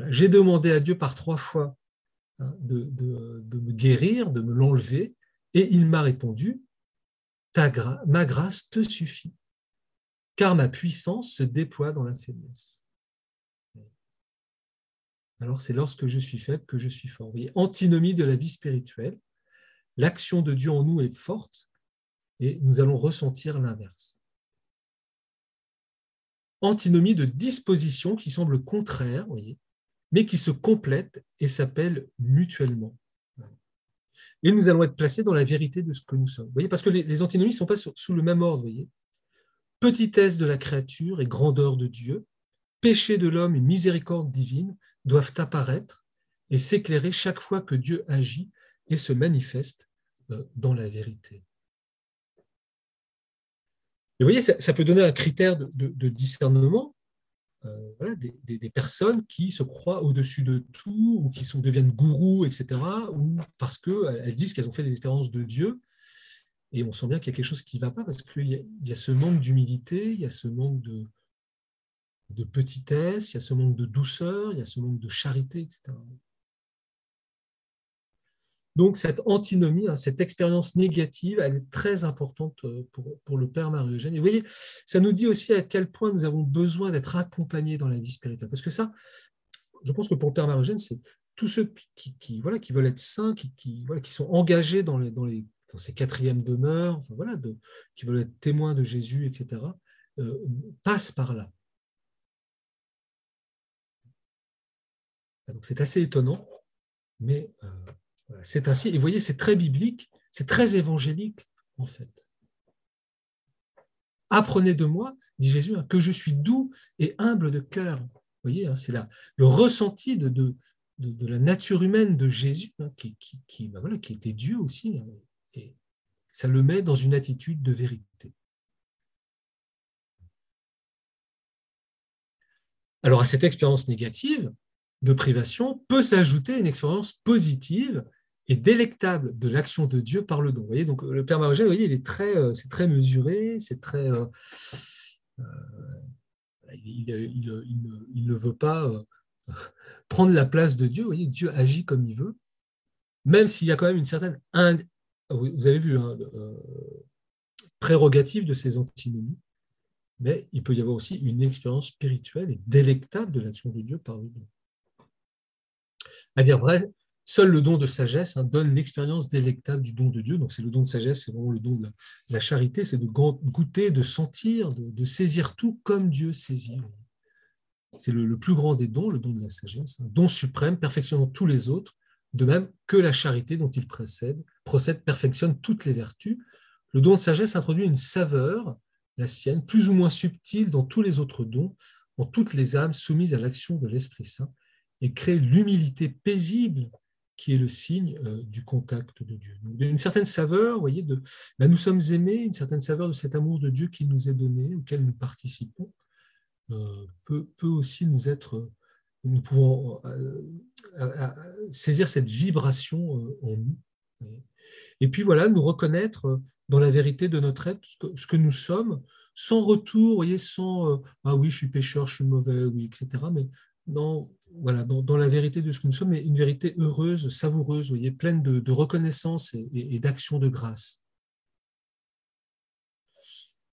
j'ai demandé à Dieu par trois fois hein, de, me guérir, de me l'enlever, et il m'a répondu, Ta ma grâce te suffit, car ma puissance se déploie dans la faiblesse. Alors c'est lorsque je suis faible que je suis fort. Vous antinomie de la vie spirituelle, l'action de Dieu en nous est forte, et nous allons ressentir l'inverse. Antinomie de disposition qui semble contraire, voyez, mais qui se complètent et s'appellent mutuellement. Et nous allons être placés dans la vérité de ce que nous sommes. Vous voyez, parce que les, antinomies ne sont pas sous le même ordre. voyez. Petitesse de la créature et grandeur de Dieu, péché de l'homme et miséricorde divine doivent apparaître et s'éclairer chaque fois que Dieu agit et se manifeste euh, dans la vérité. Et vous voyez, ça, peut donner un critère de discernement euh, des, personnes qui se croient au-dessus de tout ou qui sont, deviennent gourous, etc., ou parce qu'elles disent qu'elles ont fait des expériences de Dieu. Et on sent bien qu'il y a quelque chose qui ne va pas parce qu'il y, y, a ce manque d'humilité, il y a ce manque de, de petitesse, il y a ce manque de douceur, il y a ce manque de charité, etc. Donc cette antinomie, hein, cette expérience négative, elle est très importante euh, pour, le Père Marie-Eugène. Et vous voyez, ça nous dit aussi à quel point nous avons besoin d'être accompagnés dans la vie spirituelle. Parce que ça, je pense que pour le Père Marie-Eugène, c'est tous ceux qui, voilà, qui veulent être saints, qui, voilà, qui sont engagés dans, ces quatrièmes demeures, voilà, qui veulent être témoins de Jésus, etc., euh, passent par là. Donc c'est assez étonnant, mais euh, c'est ainsi. Et vous voyez, c'est très biblique, c'est très évangélique, en fait. Apprenez de moi, dit Jésus, hein, que je suis doux et humble de cœur. Voyez, hein, c'est le ressenti de, la nature humaine de Jésus, hein, ben qui, était Dieu aussi. et ça le met dans une attitude de vérité. Alors à cette expérience négative de privation peut s'ajouter une expérience positive délectable de l'action de Dieu par le don. Vous voyez, donc le Père Marogène, vous voyez, il est très, euh, c'est très mesuré, c'est très, euh, euh, il, ne veut pas prendre la place de Dieu. Vous voyez, Dieu agit comme il veut, même s'il y a quand même une certaine, vous avez vu, hein, prérogative de ces antinomies, mais il peut y avoir aussi une expérience spirituelle et délectable de l'action de Dieu par le don. À dire vrai, Seul le don de sagesse hein, donne l'expérience délectable du don de Dieu. Donc c'est le don de sagesse, c'est vraiment le don de la, charité, c'est de goûter, de sentir, de, saisir tout comme Dieu saisit. C'est le, plus grand des dons, le don de la sagesse, un don suprême, perfectionnant tous les autres, de même que la charité dont il précède, procède, perfectionne toutes les vertus. Le don de sagesse introduit une saveur, la sienne, plus ou moins subtile dans tous les autres dons, en toutes les âmes soumises à l'action de l'Esprit Saint, et crée l'humilité paisible qui est le signe euh, du contact de Dieu. Une certaine saveur, vous voyez, de, ben, nous sommes aimés, une certaine saveur de cet amour de Dieu qui nous est donné, auquel nous participons, euh, peut, aussi nous être, nous pouvons euh, saisir cette vibration en nous. Et puis voilà, nous reconnaître dans la vérité de notre être ce que, nous sommes, sans retour, voyez, sans ah oui, je suis pécheur, je suis mauvais, oui, etc. Mais dans, voilà, dans, la vérité de ce que nous sommes, mais une vérité heureuse, savoureuse, voyez, pleine de, reconnaissance et, d'action de grâce.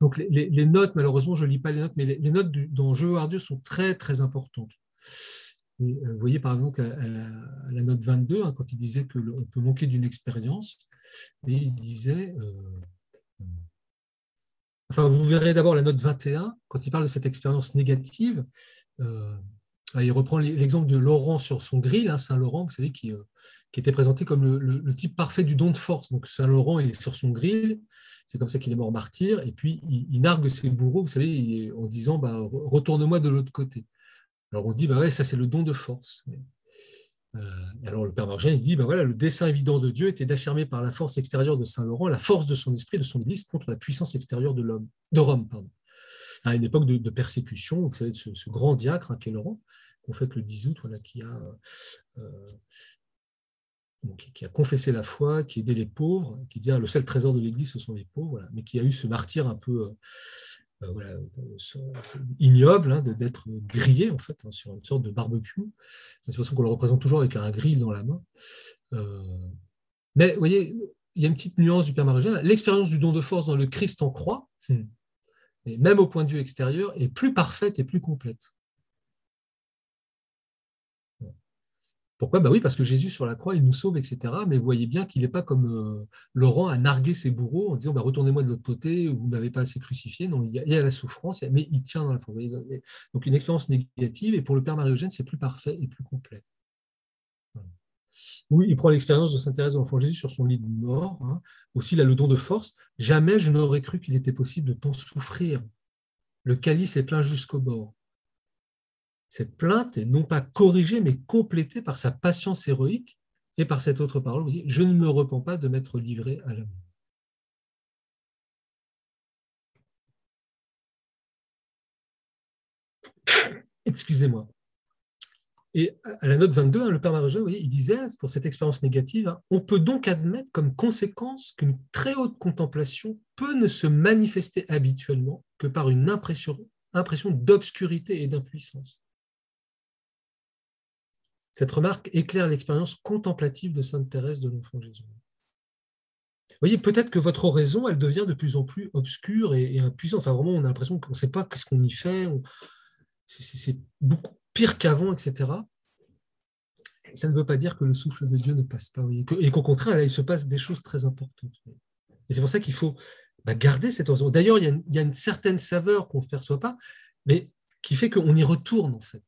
Donc les, notes, malheureusement, je ne lis pas les notes, mais les, notes dans Jeu à Dieu sont très très importantes. Euh, vous voyez par exemple la, note 22, hein, quand il disait qu'on peut manquer d'une expérience, et il disait, euh, enfin vous verrez d'abord la note 21, quand il parle de cette expérience négative, euh, il reprend l'exemple de Laurent sur son grill, hein, Saint-Laurent, euh, qui, était présenté comme le, type parfait du don de force. Donc Saint-Laurent, est sur son grill, c'est comme ça qu'il est mort martyr, et puis il, nargue ses bourreaux, vous savez, en disant bah, Retourne-moi de l'autre côté. Alors on dit bah ouais, ça c'est le don de force. Euh, alors le Père Margène, il dit bah le dessein évident de Dieu était d'affirmer par la force extérieure de Saint-Laurent la force de son esprit, de son Église contre la puissance extérieure de l'homme, de Rome. À une époque de, persécution, vous savez, ce, grand diacre hein, qu'est Laurent, qu'on fait le 10 août, voilà, qui, a, euh, qui, a confessé la foi, qui aidait les pauvres, qui dit ah, le seul trésor de l'Église, ce sont les pauvres, mais qui a eu ce martyr un peu euh, euh, ignoble hein, d'être grillé en fait hein, sur une sorte de barbecue. C'est pour ça qu'on le représente toujours avec un grill dans la main. mais vous voyez, il y a une petite nuance du Père Marie L'expérience du don de force dans le Christ en croix, hmm, même au point de vue extérieur, est plus parfaite et plus complète. Pourquoi? Bah Oui, parce que Jésus sur la croix, il nous sauve, etc. Mais voyez bien qu'il n'est pas comme euh, Laurent à narguer ses bourreaux en disant bah, retournez-moi de l'autre côté, vous ne m'avez pas assez crucifié. Non, il y, a, la souffrance, mais il tient dans la forme. Donc une expérience négative, et pour le Père Marie-Eugène, c'est plus parfait et plus complet. Il prend l'expérience de Saint-Thérèse de l'Enfant Jésus sur son lit de mort. Hein. Aussi, il a le don de force. Jamais je n'aurais cru qu'il était possible de tant souffrir. Le calice est plein jusqu'au bord. Cette plainte est non pas corrigée, mais complétée par sa patience héroïque et par cette autre parole. Je ne me repens pas de m'être livré à l'amour. Excusez-moi. Et à la note 22, hein, le Père Marie voyez, il disait, pour cette expérience négative, hein, on peut donc admettre comme conséquence qu'une très haute contemplation peut ne se manifester habituellement que par une impression, impression d'obscurité et d'impuissance. Cette remarque éclaire l'expérience contemplative de Sainte Thérèse de l'Enfant Jésus. Vous voyez, peut-être que votre oraison, elle devient de plus en plus obscure et, impuissante. Enfin, vraiment, on a l'impression qu'on ne sait pas qu'est-ce qu'on y fait. C'est beaucoup pire qu'avant, etc. ça ne veut pas dire que le souffle de Dieu ne passe pas. et qu'au contraire, là, il se passe des choses très importantes. Et c'est pour ça qu'il faut bah, garder cette oraison. D'ailleurs, il, il, y a une certaine saveur qu'on ne perçoit pas, mais qui fait qu'on y retourne, en fait.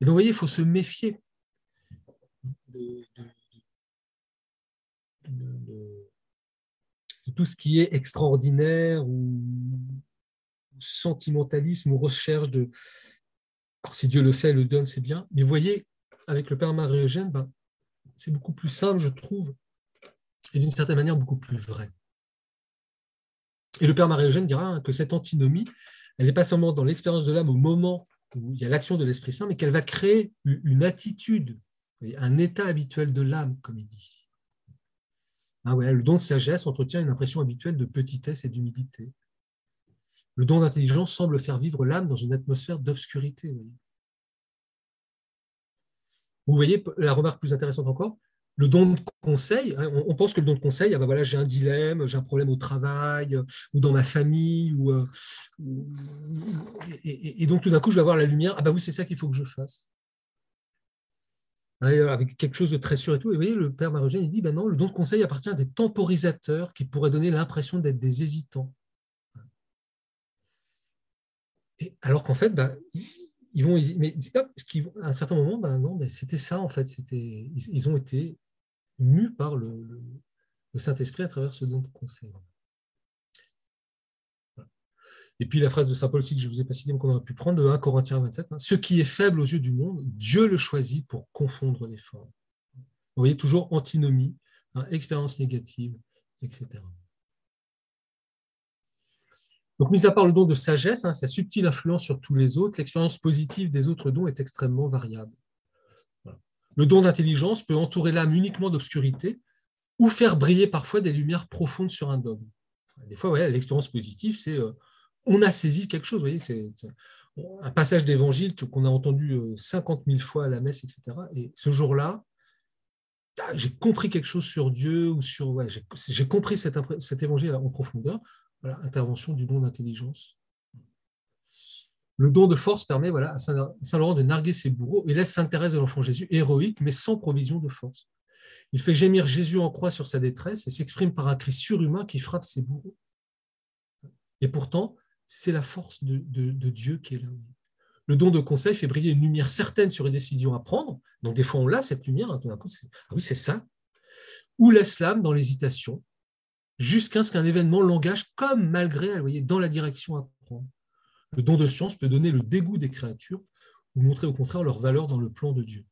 Et donc, vous voyez, il faut se méfier de, tout ce qui est extraordinaire ou sentimentalisme ou recherche de. Alors, si Dieu le fait, le donne, c'est bien. Mais vous voyez, avec le Père Marie-Eugène, ben, c'est beaucoup plus simple, je trouve, et d'une certaine manière beaucoup plus vrai. Et le Père Marie-Eugène dira hein, que cette antinomie, elle n'est pas seulement dans l'expérience de l'âme au moment où il y a l'action de l'Esprit Saint, mais qu'elle va créer une attitude, un état habituel de l'âme, comme il dit. Ah le don de sagesse entretient une impression habituelle de petitesse et d'humilité. Le don d'intelligence semble faire vivre l'âme dans une atmosphère d'obscurité. Vous voyez la remarque plus intéressante encore le don de conseil, hein, on pense que le don de conseil, ah ben voilà, j'ai un dilemme, j'ai un problème au travail euh, ou dans ma famille, ou, euh, et, donc tout d'un coup, je vais avoir la lumière, ah ben oui, c'est ça qu'il faut que je fasse. Avec quelque chose de très sûr et tout. Et vous voyez, le père Marogène, dit, ben non, le don de conseil appartient à des temporisateurs qui pourraient donner l'impression d'être des hésitants. Et alors qu'en fait, ben, ils vont, mais à un certain moment, ben non, c'était ça en fait. C'était, ils, ont été mus par le, Saint-Esprit à travers ce don de conseil. Et puis la phrase de Saint Paul aussi que je vous ai pas citée, mais qu'on aurait pu prendre de 1 Corinthiens 27, hein, ce qui est faible aux yeux du monde, Dieu le choisit pour confondre les formes. Vous voyez, toujours antinomie, hein, expérience négative, etc. Donc, mis à part le don de sagesse, hein, sa subtile influence sur tous les autres, l'expérience positive des autres dons est extrêmement variable. Le don d'intelligence peut entourer l'âme uniquement d'obscurité ou faire briller parfois des lumières profondes sur un dogme. Des fois, l'expérience positive, c'est euh, on a saisi quelque chose. c'est un passage d'évangile qu'on a entendu 50 euh, 000 fois à la messe, etc. Et ce jour-là, j'ai compris quelque chose sur Dieu ou sur. j'ai compris cet évangile en profondeur. Voilà, intervention du don d'intelligence. Le don de force permet voilà, à Saint-Laurent de narguer ses bourreaux et laisse s'intéresser de l'enfant Jésus héroïque, mais sans provision de force. Il fait gémir Jésus en croix sur sa détresse et s'exprime par un cri surhumain qui frappe ses bourreaux. Et pourtant, c'est la force de, Dieu qui est là. Le don de conseil fait briller une lumière certaine sur les décisions à prendre. Donc, des fois, on l'a, cette lumière. Hein, ah oui, c'est ça. Ou laisse l'âme dans l'hésitation, jusqu'à ce qu'un événement l'engage comme malgré elle, voyez, dans la direction à prendre. Le don de science peut donner le dégoût des créatures ou montrer au contraire leur valeur dans le plan de Dieu.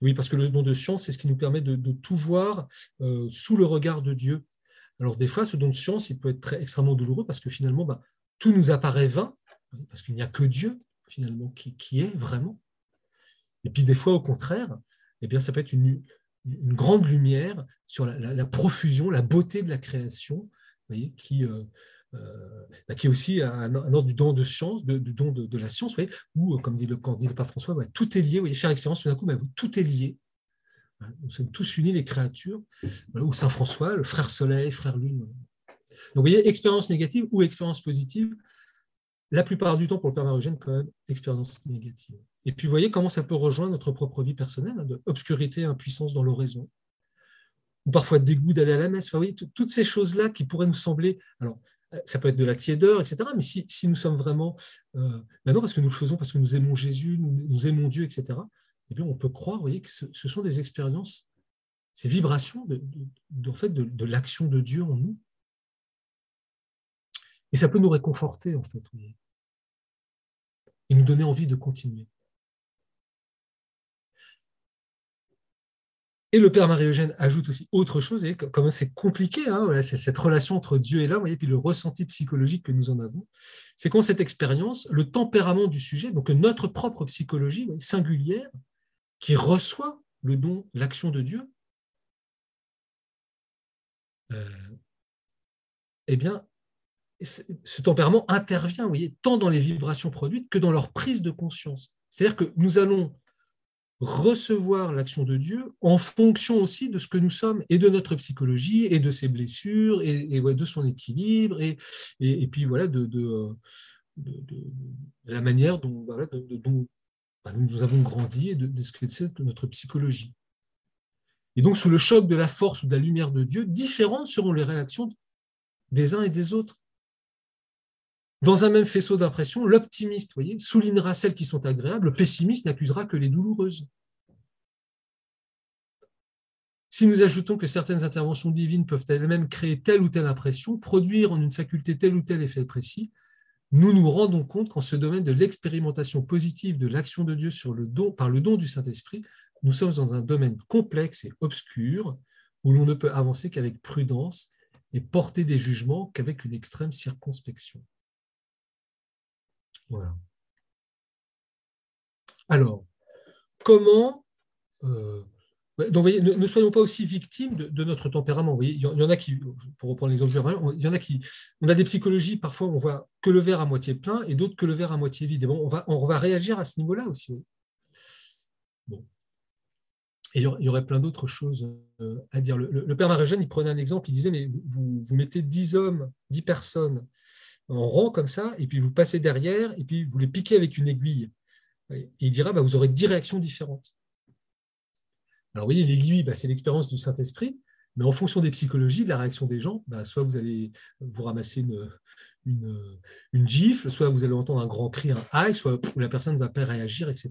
Oui, parce que le don de science, c'est ce qui nous permet de, tout voir euh, sous le regard de Dieu. Alors des fois, ce don de science, il peut être extrêmement douloureux parce que finalement, bah, tout nous apparaît vain, parce qu'il n'y a que Dieu, finalement, qui, qui, est vraiment. Et puis des fois, au contraire, eh bien, ça peut être une, une grande lumière sur la, profusion, la beauté de la création, voyez, qui, euh, euh, bah, qui est aussi un, ordre du don de science, du don de, la science, voyez, où, euh, comme dit le, pape François, tout est lié. Voyez, faire l'expérience tout d'un coup, bah, tout est lié. Nous sommes tous unis, les créatures, ou Saint François, le frère Soleil, frère Lune. Donc, vous voyez, expérience négative ou expérience positive, la plupart du temps, pour le Père Marugène, quand même, expérience négative. Et puis, vous voyez comment ça peut rejoindre notre propre vie personnelle, hein, de obscurité, impuissance dans l'oraison, ou parfois dégoût d'aller à la messe. Enfin, vous voyez, toutes ces choses-là qui pourraient nous sembler. Alors, euh, ça peut être de la tiédeur, etc. Mais si, nous sommes vraiment. Euh, ben non, parce que nous le faisons, parce que nous aimons Jésus, nous, aimons Dieu, etc. Eh bien, on peut croire, vous voyez, que ce, sont des expériences, ces vibrations de, en fait, de l'action de Dieu en nous. Et ça peut nous réconforter, en fait, et nous donner envie de continuer. Et le Père Marie-Eugène ajoute aussi autre chose, et comme c'est compliqué, hein, c'est cette relation entre Dieu et l'homme, et puis le ressenti psychologique que nous en avons, c'est qu'en cette expérience, le tempérament du sujet, donc notre propre psychologie singulière, qui reçoit le don, l'action de Dieu, euh, eh bien, ce tempérament intervient, vous voyez, tant dans les vibrations produites que dans leur prise de conscience. C'est-à-dire que nous allons recevoir l'action de Dieu en fonction aussi de ce que nous sommes et de notre psychologie et de ses blessures et, de son équilibre et, et, puis voilà de, de, la manière dont, dont bah, nous avons grandi et de, ce que c'est notre psychologie. Et donc sous le choc de la force ou de la lumière de Dieu, différentes seront les réactions des uns et des autres. Dans un même faisceau d'impression, l'optimiste soulignera celles qui sont agréables, le pessimiste n'accusera que les douloureuses. Si nous ajoutons que certaines interventions divines peuvent elles-mêmes créer telle ou telle impression, produire en une faculté tel ou tel effet précis, nous nous rendons compte qu'en ce domaine de l'expérimentation positive de l'action de Dieu sur le don, par le don du Saint-Esprit, nous sommes dans un domaine complexe et obscur où l'on ne peut avancer qu'avec prudence et porter des jugements qu'avec une extrême circonspection. Alors, comment euh, donc, voyez, ne, soyons pas aussi victimes de, notre tempérament. Voyez, il y en a qui, pour reprendre l'exemple il y en a qui, on a des psychologies parfois on voit que le verre à moitié plein et d'autres que le verre à moitié vide. on va, réagir à ce niveau-là aussi. Et il y aurait plein d'autres choses euh, à dire. Le, père Marie-Jeanne, il prenait un exemple, il disait, mais vous, vous mettez 10 hommes, 10 personnes en rang comme ça, et puis vous passez derrière, et puis vous les piquez avec une aiguille. Et il dira, bah, vous aurez 10 réactions différentes. Alors vous voyez, l'aiguille, bah, c'est l'expérience du Saint-Esprit, mais en fonction des psychologies, de la réaction des gens, bah, soit vous allez vous ramasser une, une, gifle, soit vous allez entendre un grand cri, un aïe, soit la personne ne va pas réagir, etc.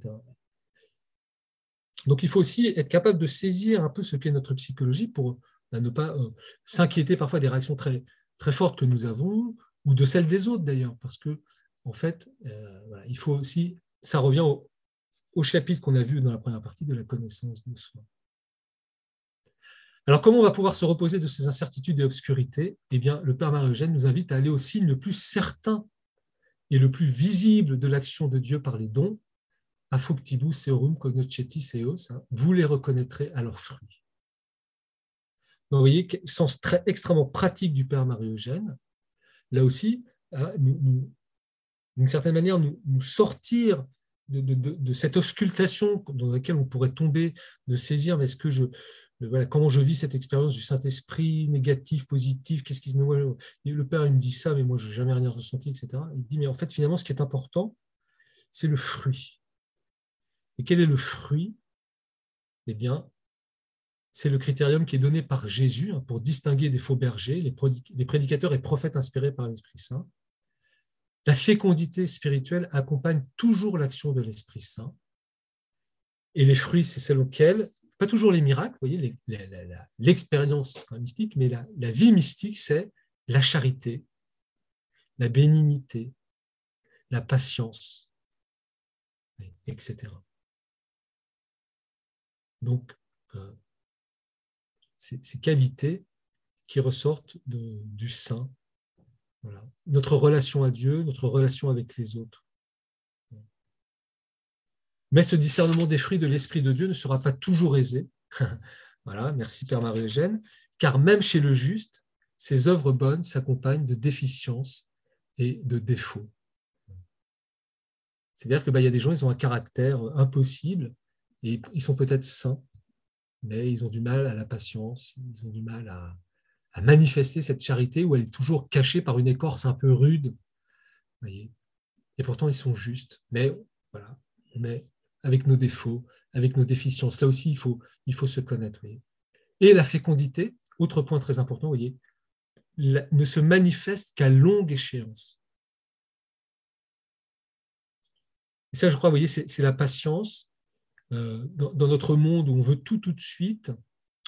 Donc il faut aussi être capable de saisir un peu ce qu'est notre psychologie pour bah, ne pas euh, s'inquiéter parfois des réactions très, très fortes que nous avons, ou de celles des autres d'ailleurs, parce que en fait, euh, il faut aussi, ça revient au, chapitre qu'on a vu dans la première partie de la connaissance de soi. Alors, comment on va pouvoir se reposer de ces incertitudes et obscurités? Eh bien, le Père Marie-Eugène nous invite à aller au signe le plus certain et le plus visible de l'action de Dieu par les dons. Affoctibus seorum cognoscetis eos, hein. vous les reconnaîtrez à leurs fruits. Donc, vous voyez, sens très, extrêmement pratique du Père Marie-Eugène, là aussi, hein, d'une certaine manière, nous, sortir de, cette auscultation dans laquelle on pourrait tomber, de saisir, mais est-ce que je, voilà, comment je vis cette expérience du Saint-Esprit, négatif, positif, qu'est-ce qui me le Père il me dit ça, mais moi je n'ai jamais rien ressenti, etc. Il dit, mais en fait, finalement, ce qui est important, c'est le fruit. Et quel est le fruit? Eh bien, c'est le critérium qui est donné par Jésus hein, pour distinguer des faux bergers, les prédicateurs et prophètes inspirés par l'Esprit Saint. La fécondité spirituelle accompagne toujours l'action de l'Esprit Saint. Et les fruits, c'est celles auxquelles, pas toujours les miracles, voyez, l'expérience mystique, mais la, la vie mystique, c'est la charité, la bénignité, la patience, etc. Donc, euh, ces, qualités qui ressortent du saint. Notre relation à Dieu, notre relation avec les autres. Mais ce discernement des fruits de l'Esprit de Dieu ne sera pas toujours aisé. voilà, merci Père Marie-Eugène, car même chez le juste, ses œuvres bonnes s'accompagnent de déficiences et de défauts. C'est-à-dire qu'il bah, y a des gens, ils ont un caractère impossible et ils sont peut-être saints, mais ils ont du mal à la patience, ils ont du mal à, manifester cette charité où elle est toujours cachée par une écorce un peu rude. Voyez et pourtant, ils sont justes. Mais voilà, on est avec nos défauts, avec nos déficiences. Là aussi, il faut, il faut se connaître. Et la fécondité, autre point très important, voyez, ne se manifeste qu'à longue échéance. Et ça, je crois, voyez, c'est la patience euh, dans, notre monde où on veut tout tout de suite,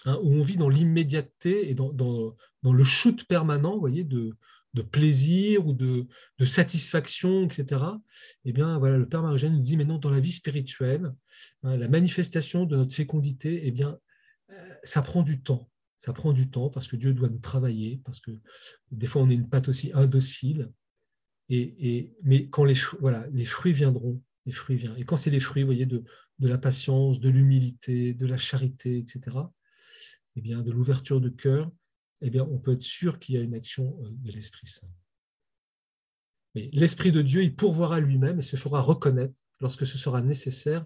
hein, où on vit dans l'immédiateté et dans, dans, le shoot permanent, voyez, de, de plaisir ou de, de, satisfaction, etc. Eh bien, voilà, le Père marie nous dit, maintenant, dans la vie spirituelle, hein, la manifestation de notre fécondité, eh bien, euh, ça prend du temps. Ça prend du temps parce que Dieu doit nous travailler, parce que des fois, on est une patte aussi indocile. Et, et, mais quand les, voilà, les fruits viendront, les fruits viennent. Et quand c'est les fruits, vous voyez, de, de la patience, de l'humilité, de la charité, etc., eh bien, de l'ouverture de cœur, eh bien, on peut être sûr qu'il y a une action euh, de l'Esprit Saint. L'Esprit de Dieu, il pourvoira lui-même et se fera reconnaître lorsque ce sera nécessaire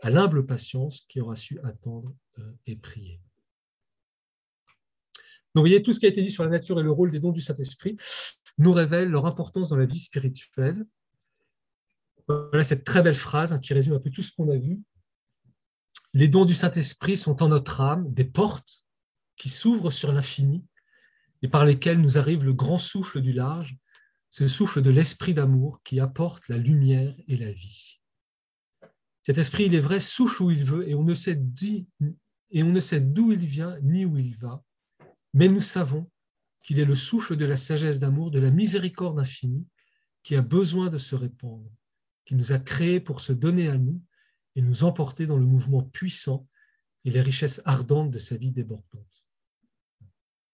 à l'humble patience qui aura su attendre euh, et prier. Donc, vous voyez, tout ce qui a été dit sur la nature et le rôle des dons du Saint-Esprit nous révèle leur importance dans la vie spirituelle voilà cette très belle phrase hein, qui résume un peu tout ce qu'on a vu. Les dons du Saint-Esprit sont en notre âme des portes qui s'ouvrent sur l'infini et par lesquelles nous arrive le grand souffle du large, ce souffle de l'esprit d'amour qui apporte la lumière et la vie. Cet esprit, il est vrai, souffle où il veut et on ne sait et on ne sait d'où il vient ni où il va, mais nous savons qu'il est le souffle de la sagesse d'amour, de la miséricorde infinie, qui a besoin de se répandre qui nous a créés pour se donner à nous et nous emporter dans le mouvement puissant et les richesses ardentes de sa vie débordante.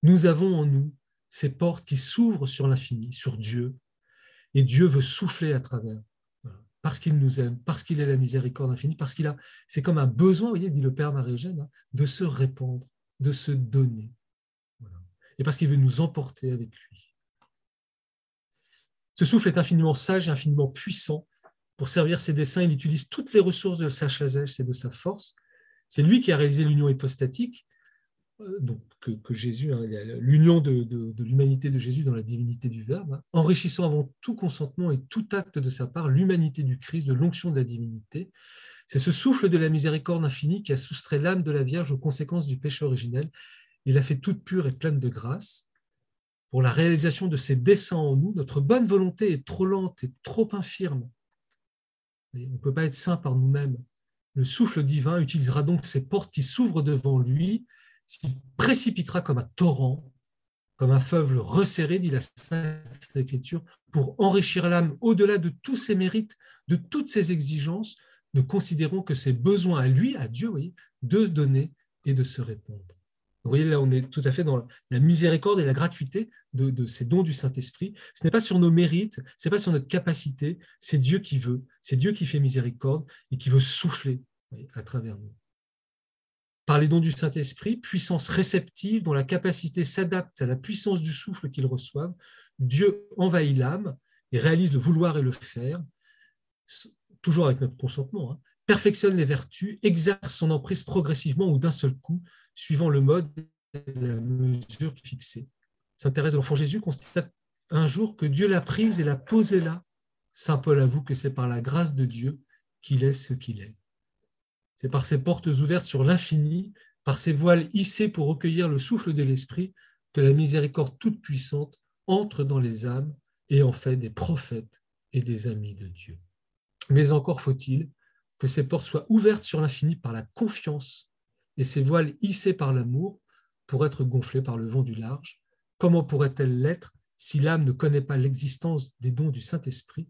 Nous avons en nous ces portes qui s'ouvrent sur l'infini, sur Dieu, et Dieu veut souffler à travers, parce qu'il nous aime, parce qu'il est la miséricorde infinie, parce qu'il a, c'est comme un besoin, vous voyez, dit le Père Marie-Eugène, hein, de se répandre, de se donner, et parce qu'il veut nous emporter avec lui. Ce souffle est infiniment sage et infiniment puissant, pour servir ses desseins, il utilise toutes les ressources de sa sagesse et de sa force. C'est lui qui a réalisé l'union hypostatique, euh, que, Jésus, hein, l'union de, l'humanité de Jésus dans la divinité du Verbe, hein, enrichissant avant tout consentement et tout acte de sa part l'humanité du Christ, de l'onction de la divinité. C'est ce souffle de la miséricorde infinie qui a soustrait l'âme de la Vierge aux conséquences du péché originel. Il a fait toute pure et pleine de grâce. Pour la réalisation de ses desseins en nous, notre bonne volonté est trop lente et trop infirme on ne peut pas être saint par nous-mêmes. Le souffle divin utilisera donc ces portes qui s'ouvrent devant lui, s'il précipitera comme un torrent, comme un feuve resserré, dit la Sainte Écriture, pour enrichir l'âme au-delà de tous ses mérites, de toutes ses exigences. Nous considérons que c'est besoin à lui, à Dieu, de donner et de se répondre. Vous voyez, là, on est tout à fait dans la miséricorde et la gratuité de, ces dons du Saint-Esprit. Ce n'est pas sur nos mérites, ce n'est pas sur notre capacité, c'est Dieu qui veut, c'est Dieu qui fait miséricorde et qui veut souffler à travers nous. Par les dons du Saint-Esprit, puissance réceptive dont la capacité s'adapte à la puissance du souffle qu'ils reçoivent, Dieu envahit l'âme et réalise le vouloir et le faire, toujours avec notre consentement, hein. perfectionne les vertus, exerce son emprise progressivement ou d'un seul coup, suivant le mode et la mesure fixée. Saint Thérèse de l'Enfant Jésus constate un jour que Dieu l'a prise et l'a posée là. Saint Paul avoue que c'est par la grâce de Dieu qu'il est ce qu'il est. C'est par ses portes ouvertes sur l'infini, par ses voiles hissées pour recueillir le souffle de l'Esprit, que la miséricorde toute puissante entre dans les âmes et en fait des prophètes et des amis de Dieu. Mais encore faut-il que ces portes soient ouvertes sur l'infini par la confiance et ses voiles hissées par l'amour pour être gonflées par le vent du large. Comment pourrait-elle l'être si l'âme ne connaît pas l'existence des dons du Saint-Esprit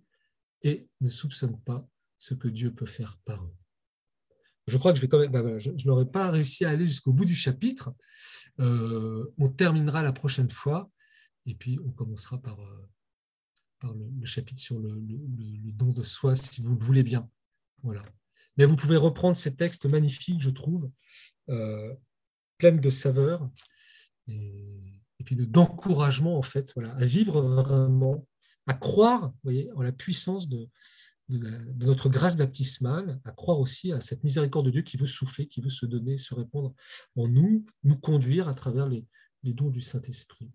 et ne soupçonne pas ce que Dieu peut faire par eux? Je crois que je vais quand même, bah je, n'aurais pas réussi à aller jusqu'au bout du chapitre. Euh, on terminera la prochaine fois et puis on commencera par, euh, le, chapitre sur le, le, don de soi, si vous le voulez bien. Voilà. Mais vous pouvez reprendre ces textes magnifiques, je trouve, euh, pleine de saveur et, puis d'encouragement en fait, à vivre vraiment, à croire, en la puissance de, notre grâce baptismale, à croire aussi à cette miséricorde de Dieu qui veut souffler, qui veut se donner, se répandre en nous, nous conduire à travers les dons du Saint-Esprit.